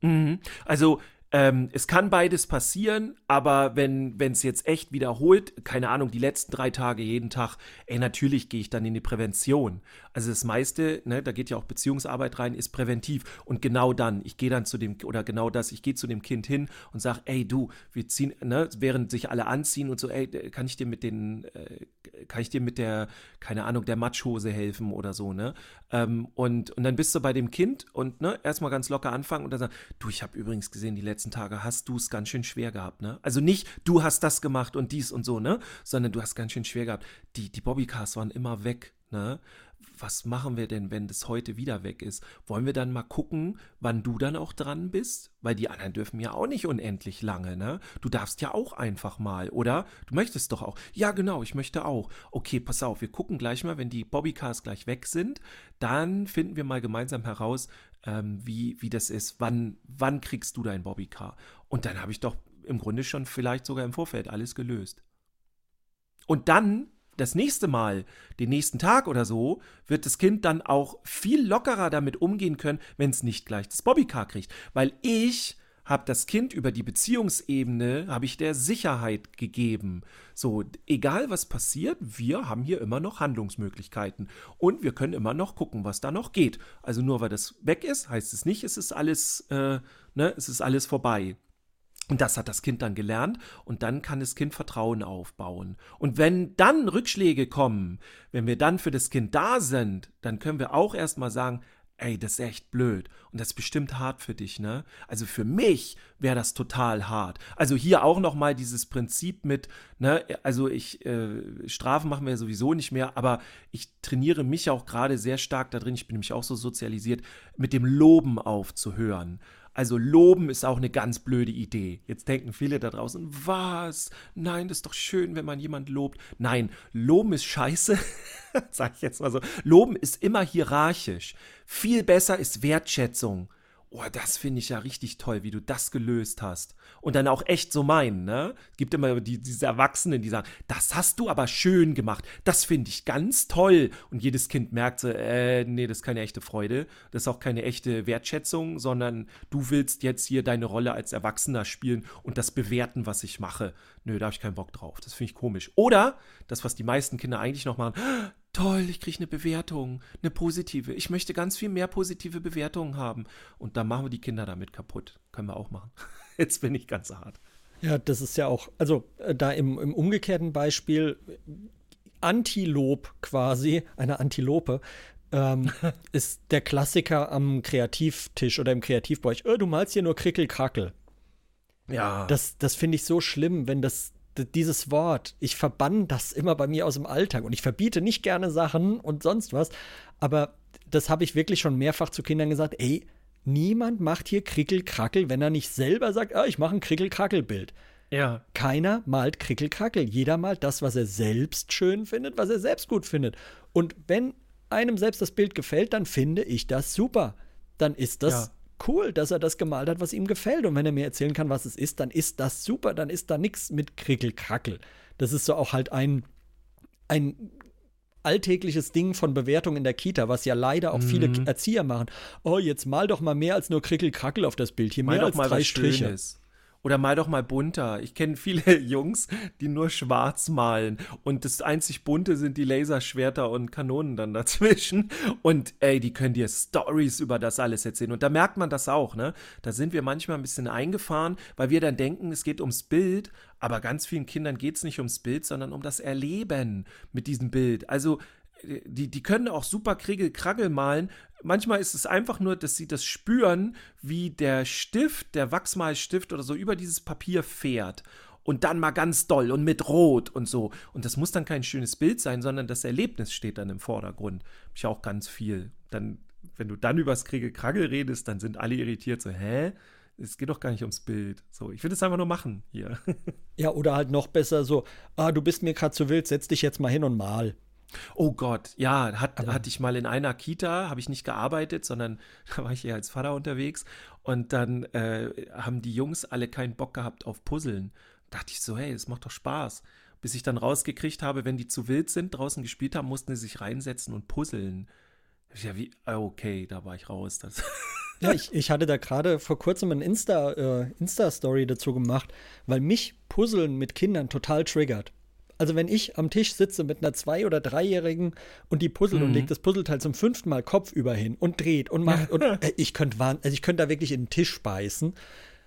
Mhm. Also ähm, es kann beides passieren, aber wenn es jetzt echt wiederholt, keine Ahnung, die letzten drei Tage jeden Tag, ey, natürlich gehe ich dann in die Prävention. Also das meiste, ne, da geht ja auch Beziehungsarbeit rein, ist präventiv. Und genau dann, ich gehe dann zu dem, oder genau das, ich gehe zu dem Kind hin und sage, ey, du, wir ziehen, ne, während sich alle anziehen und so, ey, kann ich dir mit den, äh, kann ich dir mit der, keine Ahnung, der Matschhose helfen oder so, ne? Ähm, und, und dann bist du bei dem Kind und ne, erstmal ganz locker anfangen und dann sagen, du, ich habe übrigens gesehen, die letzten Tage hast du es ganz schön schwer gehabt, ne? Also nicht, du hast das gemacht und dies und so, ne? Sondern du hast ganz schön schwer gehabt. Die, die Bobbycars waren immer weg, ne? Was machen wir denn, wenn das heute wieder weg ist? Wollen wir dann mal gucken, wann du dann auch dran bist? Weil die anderen dürfen ja auch nicht unendlich lange, ne? Du darfst ja auch einfach mal, oder? Du möchtest doch auch. Ja, genau, ich möchte auch. Okay, pass auf, wir gucken gleich mal, wenn die Bobbycars gleich weg sind, dann finden wir mal gemeinsam heraus, ähm, wie, wie das ist. Wann, wann kriegst du dein Bobbycar? Und dann habe ich doch im Grunde schon vielleicht sogar im Vorfeld alles gelöst. Und dann das nächste Mal, den nächsten Tag oder so, wird das Kind dann auch viel lockerer damit umgehen können, wenn es nicht gleich das Bobbycar kriegt. Weil ich habe das Kind über die Beziehungsebene, habe ich der Sicherheit gegeben. So, egal was passiert, wir haben hier immer noch Handlungsmöglichkeiten. Und wir können immer noch gucken, was da noch geht. Also nur weil das weg ist, heißt es nicht, es ist alles, äh, ne, es ist alles vorbei. Und das hat das Kind dann gelernt und dann kann das Kind Vertrauen aufbauen. Und wenn dann Rückschläge kommen, wenn wir dann für das Kind da sind, dann können wir auch erstmal sagen, ey, das ist echt blöd und das ist bestimmt hart für dich, ne? Also für mich wäre das total hart. Also hier auch noch mal dieses Prinzip mit, ne, also ich äh, Strafen machen wir sowieso nicht mehr, aber ich trainiere mich auch gerade sehr stark da drin, ich bin nämlich auch so sozialisiert, mit dem Loben aufzuhören. Also loben ist auch eine ganz blöde Idee. Jetzt denken viele da draußen, was? Nein, das ist doch schön, wenn man jemand lobt. Nein, loben ist scheiße. Sag ich jetzt mal so. Loben ist immer hierarchisch. Viel besser ist Wertschätzung oh, das finde ich ja richtig toll, wie du das gelöst hast. Und dann auch echt so meinen, ne? Es gibt immer die, diese Erwachsenen, die sagen, das hast du aber schön gemacht, das finde ich ganz toll. Und jedes Kind merkt so, äh, nee, das ist keine echte Freude, das ist auch keine echte Wertschätzung, sondern du willst jetzt hier deine Rolle als Erwachsener spielen und das bewerten, was ich mache. Nö, da habe ich keinen Bock drauf. Das finde ich komisch. Oder das, was die meisten Kinder eigentlich noch machen, toll, ich kriege eine Bewertung, eine positive. Ich möchte ganz viel mehr positive Bewertungen haben. Und dann machen wir die Kinder damit kaputt. Können wir auch machen. Jetzt bin ich ganz hart. Ja, das ist ja auch, also äh, da im, im umgekehrten Beispiel, Antilob quasi, eine Antilope, ähm, ist der Klassiker am Kreativtisch oder im Kreativbereich. Oh, du malst hier nur Krickel-Krackel. Ja. Das, das finde ich so schlimm, wenn das dieses Wort, ich verbann das immer bei mir aus dem Alltag und ich verbiete nicht gerne Sachen und sonst was, aber das habe ich wirklich schon mehrfach zu Kindern gesagt, ey, niemand macht hier Krickel-Krackel, wenn er nicht selber sagt, ah, ich mache ein Krickel-Krackel-Bild. Ja. Keiner malt Krickel-Krackel. Jeder malt das, was er selbst schön findet, was er selbst gut findet. Und wenn einem selbst das Bild gefällt, dann finde ich das super. Dann ist das ja cool, dass er das gemalt hat, was ihm gefällt. Und wenn er mir erzählen kann, was es ist, dann ist das super. Dann ist da nichts mit Krickel-Krackel. Das ist so auch halt ein, ein alltägliches Ding von Bewertung in der Kita, was ja leider auch mhm. viele Erzieher machen. Oh, jetzt mal doch mal mehr als nur Krickel-Krackel auf das Bild. Hier mal mehr als drei Striche. Schönes. Oder mal doch mal bunter. Ich kenne viele Jungs, die nur schwarz malen. Und das einzig bunte sind die Laserschwerter und Kanonen dann dazwischen. Und ey, die können dir Stories über das alles erzählen. Und da merkt man das auch, ne? Da sind wir manchmal ein bisschen eingefahren, weil wir dann denken, es geht ums Bild. Aber ganz vielen Kindern geht es nicht ums Bild, sondern um das Erleben mit diesem Bild. Also die, die können auch super Kriegelkraggel malen. Manchmal ist es einfach nur, dass sie das spüren, wie der Stift, der Wachsmalstift oder so über dieses Papier fährt. Und dann mal ganz doll und mit Rot und so. Und das muss dann kein schönes Bild sein, sondern das Erlebnis steht dann im Vordergrund. Hab ich auch ganz viel. Dann, wenn du dann übers Kriegelkraggel redest, dann sind alle irritiert, so, hä? es geht doch gar nicht ums Bild. So, ich will es einfach nur machen hier. Ja, oder halt noch besser so, ah, du bist mir gerade zu wild, setz dich jetzt mal hin und mal. Oh Gott, ja, hat, hatte ich mal in einer Kita, habe ich nicht gearbeitet, sondern da war ich eher als Vater unterwegs. Und dann äh, haben die Jungs alle keinen Bock gehabt auf Puzzeln. Da dachte ich so, hey, das macht doch Spaß. Bis ich dann rausgekriegt habe, wenn die zu wild sind, draußen gespielt haben, mussten sie sich reinsetzen und puzzeln. Ja, wie, ah, okay, da war ich raus. Das ja, ich, ich hatte da gerade vor kurzem eine Insta, äh, Insta-Story dazu gemacht, weil mich Puzzeln mit Kindern total triggert. Also wenn ich am Tisch sitze mit einer zwei- oder dreijährigen und die puzzelt mhm. und legt das Puzzleteil zum fünften Mal kopfüber hin und dreht und macht und äh, ich könnte also ich könnte da wirklich in den Tisch beißen.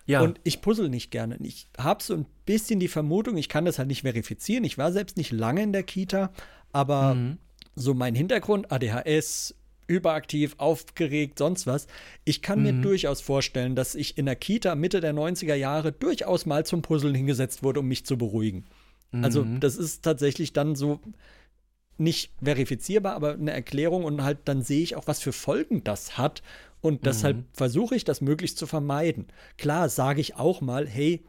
Ja. Und ich puzzle nicht gerne. Ich habe so ein bisschen die Vermutung, ich kann das halt nicht verifizieren. Ich war selbst nicht lange in der Kita, aber mhm. so mein Hintergrund, ADHS, überaktiv, aufgeregt, sonst was. Ich kann mhm. mir durchaus vorstellen, dass ich in der Kita Mitte der 90er Jahre durchaus mal zum Puzzeln hingesetzt wurde, um mich zu beruhigen. Also mhm. das ist tatsächlich dann so nicht verifizierbar, aber eine Erklärung und halt dann sehe ich auch, was für Folgen das hat. Und deshalb mhm. versuche ich das möglichst zu vermeiden. Klar sage ich auch mal, hey,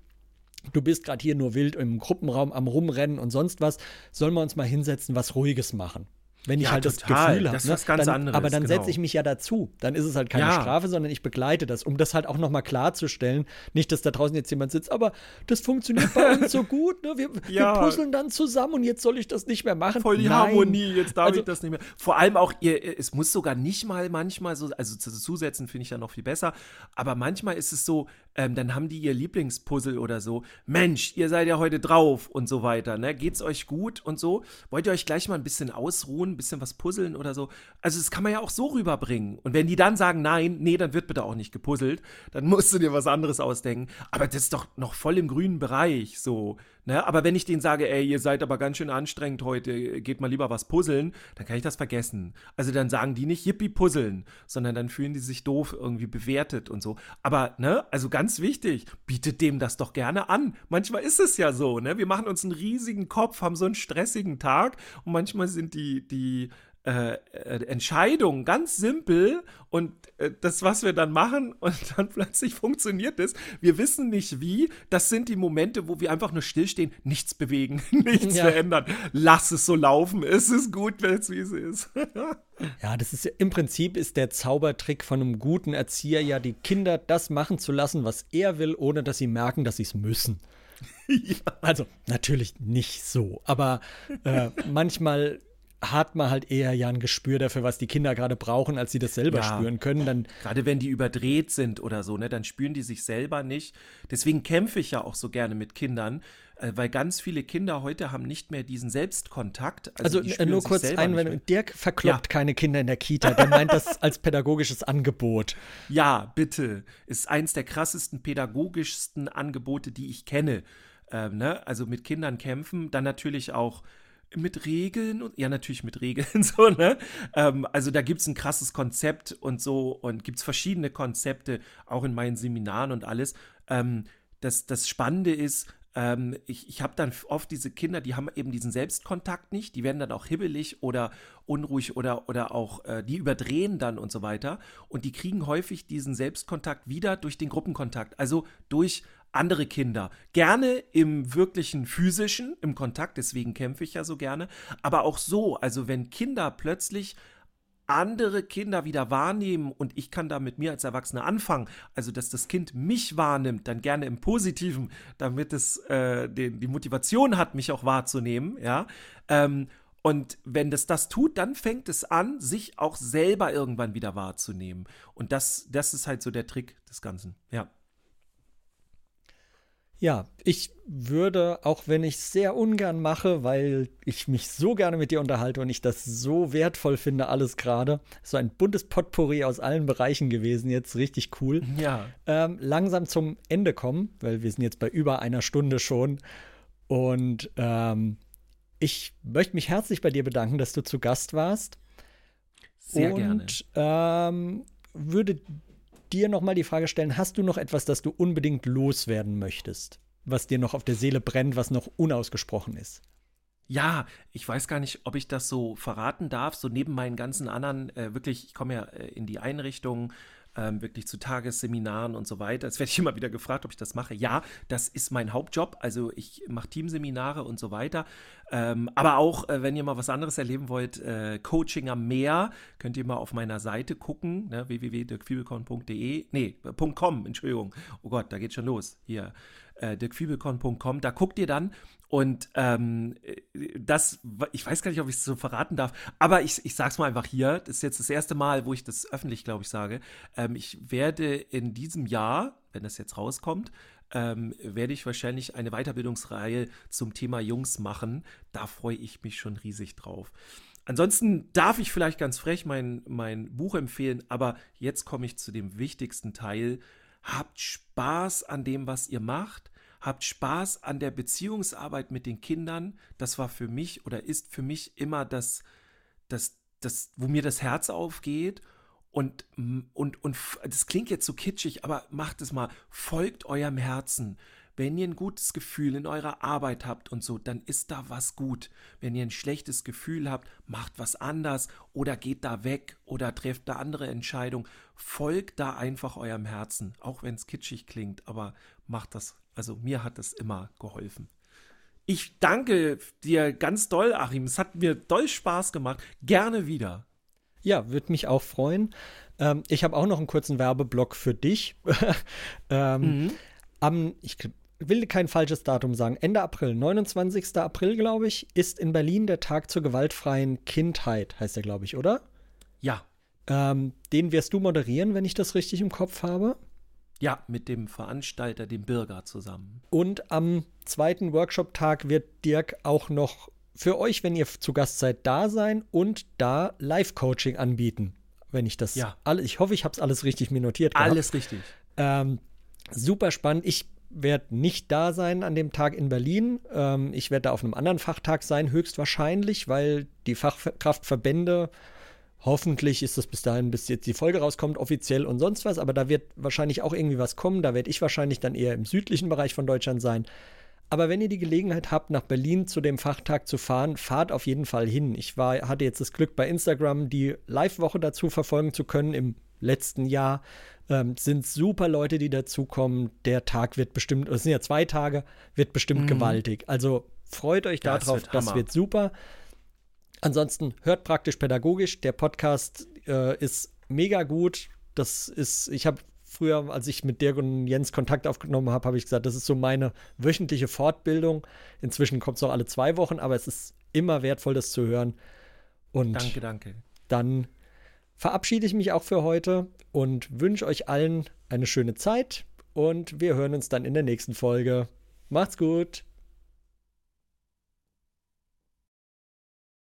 du bist gerade hier nur wild im Gruppenraum am Rumrennen und sonst was, sollen wir uns mal hinsetzen, was Ruhiges machen. Wenn ich ja, halt total. das Gefühl habe. Das ist ne? was ganz dann, anderes. Aber dann genau. setze ich mich ja dazu. Dann ist es halt keine ja. Strafe, sondern ich begleite das, um das halt auch nochmal klarzustellen. Nicht, dass da draußen jetzt jemand sitzt, aber das funktioniert bei uns so gut. Ne? Wir, ja. wir, puzzeln dann zusammen und jetzt soll ich das nicht mehr machen. Voll die Nein. Harmonie, jetzt darf also, ich das nicht mehr. Vor allem auch, ihr, es muss sogar nicht mal manchmal so, also zusetzen finde ich ja noch viel besser, aber manchmal ist es so, ähm, dann haben die ihr Lieblingspuzzle oder so. Mensch, ihr seid ja heute drauf und so weiter. Ne? Geht's euch gut und so? Wollt ihr euch gleich mal ein bisschen ausruhen? ein bisschen was puzzeln oder so. Also das kann man ja auch so rüberbringen. Und wenn die dann sagen, nein, nee, dann wird bitte auch nicht gepuzzelt, dann musst du dir was anderes ausdenken. Aber das ist doch noch voll im grünen Bereich, so. Ne? Aber wenn ich denen sage, ey, ihr seid aber ganz schön anstrengend heute, geht mal lieber was puzzeln, dann kann ich das vergessen. Also dann sagen die nicht Yippie puzzeln, sondern dann fühlen die sich doof irgendwie bewertet und so. Aber, ne, also ganz wichtig, bietet dem das doch gerne an. Manchmal ist es ja so, ne? Wir machen uns einen riesigen Kopf, haben so einen stressigen Tag und manchmal sind die, die äh, äh, Entscheidung, ganz simpel. Und äh, das, was wir dann machen, und dann plötzlich funktioniert es. Wir wissen nicht wie. Das sind die Momente, wo wir einfach nur stillstehen, nichts bewegen, nichts ja. verändern. Lass es so laufen. Es ist gut, wenn es wie es ist. ja, das ist im Prinzip ist der Zaubertrick von einem guten Erzieher ja, die Kinder das machen zu lassen, was er will, ohne dass sie merken, dass sie es müssen. Ja. Also natürlich nicht so, aber äh, manchmal hat man halt eher ja ein Gespür dafür, was die Kinder gerade brauchen, als sie das selber ja. spüren können. Dann gerade wenn die überdreht sind oder so, ne, dann spüren die sich selber nicht. Deswegen kämpfe ich ja auch so gerne mit Kindern, äh, weil ganz viele Kinder heute haben nicht mehr diesen Selbstkontakt. Also, also nur kurz Einwendung, Dirk verkloppt ja. keine Kinder in der Kita, der meint das als pädagogisches Angebot. Ja, bitte. Ist eins der krassesten, pädagogischsten Angebote, die ich kenne. Ähm, ne? Also mit Kindern kämpfen, dann natürlich auch mit Regeln und ja, natürlich mit Regeln so, ne? Ähm, also da gibt es ein krasses Konzept und so und gibt es verschiedene Konzepte, auch in meinen Seminaren und alles. Ähm, das, das Spannende ist, ähm, ich, ich habe dann oft diese Kinder, die haben eben diesen Selbstkontakt nicht, die werden dann auch hibbelig oder unruhig oder, oder auch, äh, die überdrehen dann und so weiter. Und die kriegen häufig diesen Selbstkontakt wieder durch den Gruppenkontakt, also durch andere Kinder. Gerne im wirklichen physischen, im Kontakt, deswegen kämpfe ich ja so gerne, aber auch so, also wenn Kinder plötzlich andere Kinder wieder wahrnehmen und ich kann da mit mir als Erwachsener anfangen, also dass das Kind mich wahrnimmt, dann gerne im Positiven, damit es äh, den, die Motivation hat, mich auch wahrzunehmen, ja. Ähm, und wenn das das tut, dann fängt es an, sich auch selber irgendwann wieder wahrzunehmen. Und das, das ist halt so der Trick des Ganzen, ja. Ja, ich würde, auch wenn ich es sehr ungern mache, weil ich mich so gerne mit dir unterhalte und ich das so wertvoll finde, alles gerade, so ein buntes Potpourri aus allen Bereichen gewesen, jetzt richtig cool. Ja. Ähm, langsam zum Ende kommen, weil wir sind jetzt bei über einer Stunde schon. Und ähm, ich möchte mich herzlich bei dir bedanken, dass du zu Gast warst. Sehr und, gerne. Ähm, würde dir nochmal die Frage stellen, hast du noch etwas, das du unbedingt loswerden möchtest? Was dir noch auf der Seele brennt, was noch unausgesprochen ist? Ja, ich weiß gar nicht, ob ich das so verraten darf. So neben meinen ganzen anderen, äh, wirklich, ich komme ja äh, in die Einrichtung, ähm, wirklich zu Tagesseminaren und so weiter. Jetzt werde ich immer wieder gefragt, ob ich das mache. Ja, das ist mein Hauptjob. Also ich mache Teamseminare und so weiter. Ähm, aber auch, äh, wenn ihr mal was anderes erleben wollt, äh, Coaching am Meer, könnt ihr mal auf meiner Seite gucken, ne, www.dirkfiebelkorn.de, nee, .com, Entschuldigung. Oh Gott, da geht schon los. Hier, äh, dirkfiebelkorn.com, da guckt ihr dann und ähm, das, ich weiß gar nicht, ob ich es so verraten darf, aber ich, ich sage es mal einfach hier. Das ist jetzt das erste Mal, wo ich das öffentlich, glaube ich, sage. Ähm, ich werde in diesem Jahr, wenn das jetzt rauskommt, ähm, werde ich wahrscheinlich eine Weiterbildungsreihe zum Thema Jungs machen. Da freue ich mich schon riesig drauf. Ansonsten darf ich vielleicht ganz frech mein, mein Buch empfehlen, aber jetzt komme ich zu dem wichtigsten Teil. Habt Spaß an dem, was ihr macht habt Spaß an der Beziehungsarbeit mit den Kindern. Das war für mich oder ist für mich immer das, das, das wo mir das Herz aufgeht. Und, und, und das klingt jetzt so kitschig, aber macht es mal. Folgt eurem Herzen. Wenn ihr ein gutes Gefühl in eurer Arbeit habt und so, dann ist da was gut. Wenn ihr ein schlechtes Gefühl habt, macht was anders oder geht da weg oder trefft da andere Entscheidungen. Folgt da einfach eurem Herzen, auch wenn es kitschig klingt, aber macht das also mir hat das immer geholfen. Ich danke dir ganz doll, Achim. Es hat mir doll Spaß gemacht. Gerne wieder. Ja, würde mich auch freuen. Ähm, ich habe auch noch einen kurzen Werbeblock für dich. ähm, mhm. Am, ich will kein falsches Datum sagen, Ende April, 29. April, glaube ich, ist in Berlin der Tag zur gewaltfreien Kindheit, heißt der, glaube ich, oder? Ja. Ähm, den wirst du moderieren, wenn ich das richtig im Kopf habe. Ja, mit dem Veranstalter, dem Bürger zusammen. Und am zweiten Workshop-Tag wird Dirk auch noch für euch, wenn ihr zu Gast seid, da sein und da Live-Coaching anbieten. Wenn ich das ja. alle, ich hoffe, ich habe es alles richtig mir notiert. Gehabt. Alles richtig. Ähm, super spannend. Ich werde nicht da sein an dem Tag in Berlin. Ähm, ich werde da auf einem anderen Fachtag sein, höchstwahrscheinlich, weil die Fachkraftverbände Hoffentlich ist das bis dahin, bis jetzt die Folge rauskommt, offiziell und sonst was. Aber da wird wahrscheinlich auch irgendwie was kommen. Da werde ich wahrscheinlich dann eher im südlichen Bereich von Deutschland sein. Aber wenn ihr die Gelegenheit habt, nach Berlin zu dem Fachtag zu fahren, fahrt auf jeden Fall hin. Ich war, hatte jetzt das Glück, bei Instagram die Live-Woche dazu verfolgen zu können im letzten Jahr. Ähm, sind super Leute, die dazukommen. Der Tag wird bestimmt, es sind ja zwei Tage, wird bestimmt mhm. gewaltig. Also freut euch ja, darauf, wird das wird super. Ansonsten hört praktisch pädagogisch. Der Podcast äh, ist mega gut. Das ist, ich habe früher, als ich mit Dirk und Jens Kontakt aufgenommen habe, habe ich gesagt, das ist so meine wöchentliche Fortbildung. Inzwischen kommt es noch alle zwei Wochen, aber es ist immer wertvoll, das zu hören. Und danke, danke. Dann verabschiede ich mich auch für heute und wünsche euch allen eine schöne Zeit und wir hören uns dann in der nächsten Folge. Macht's gut.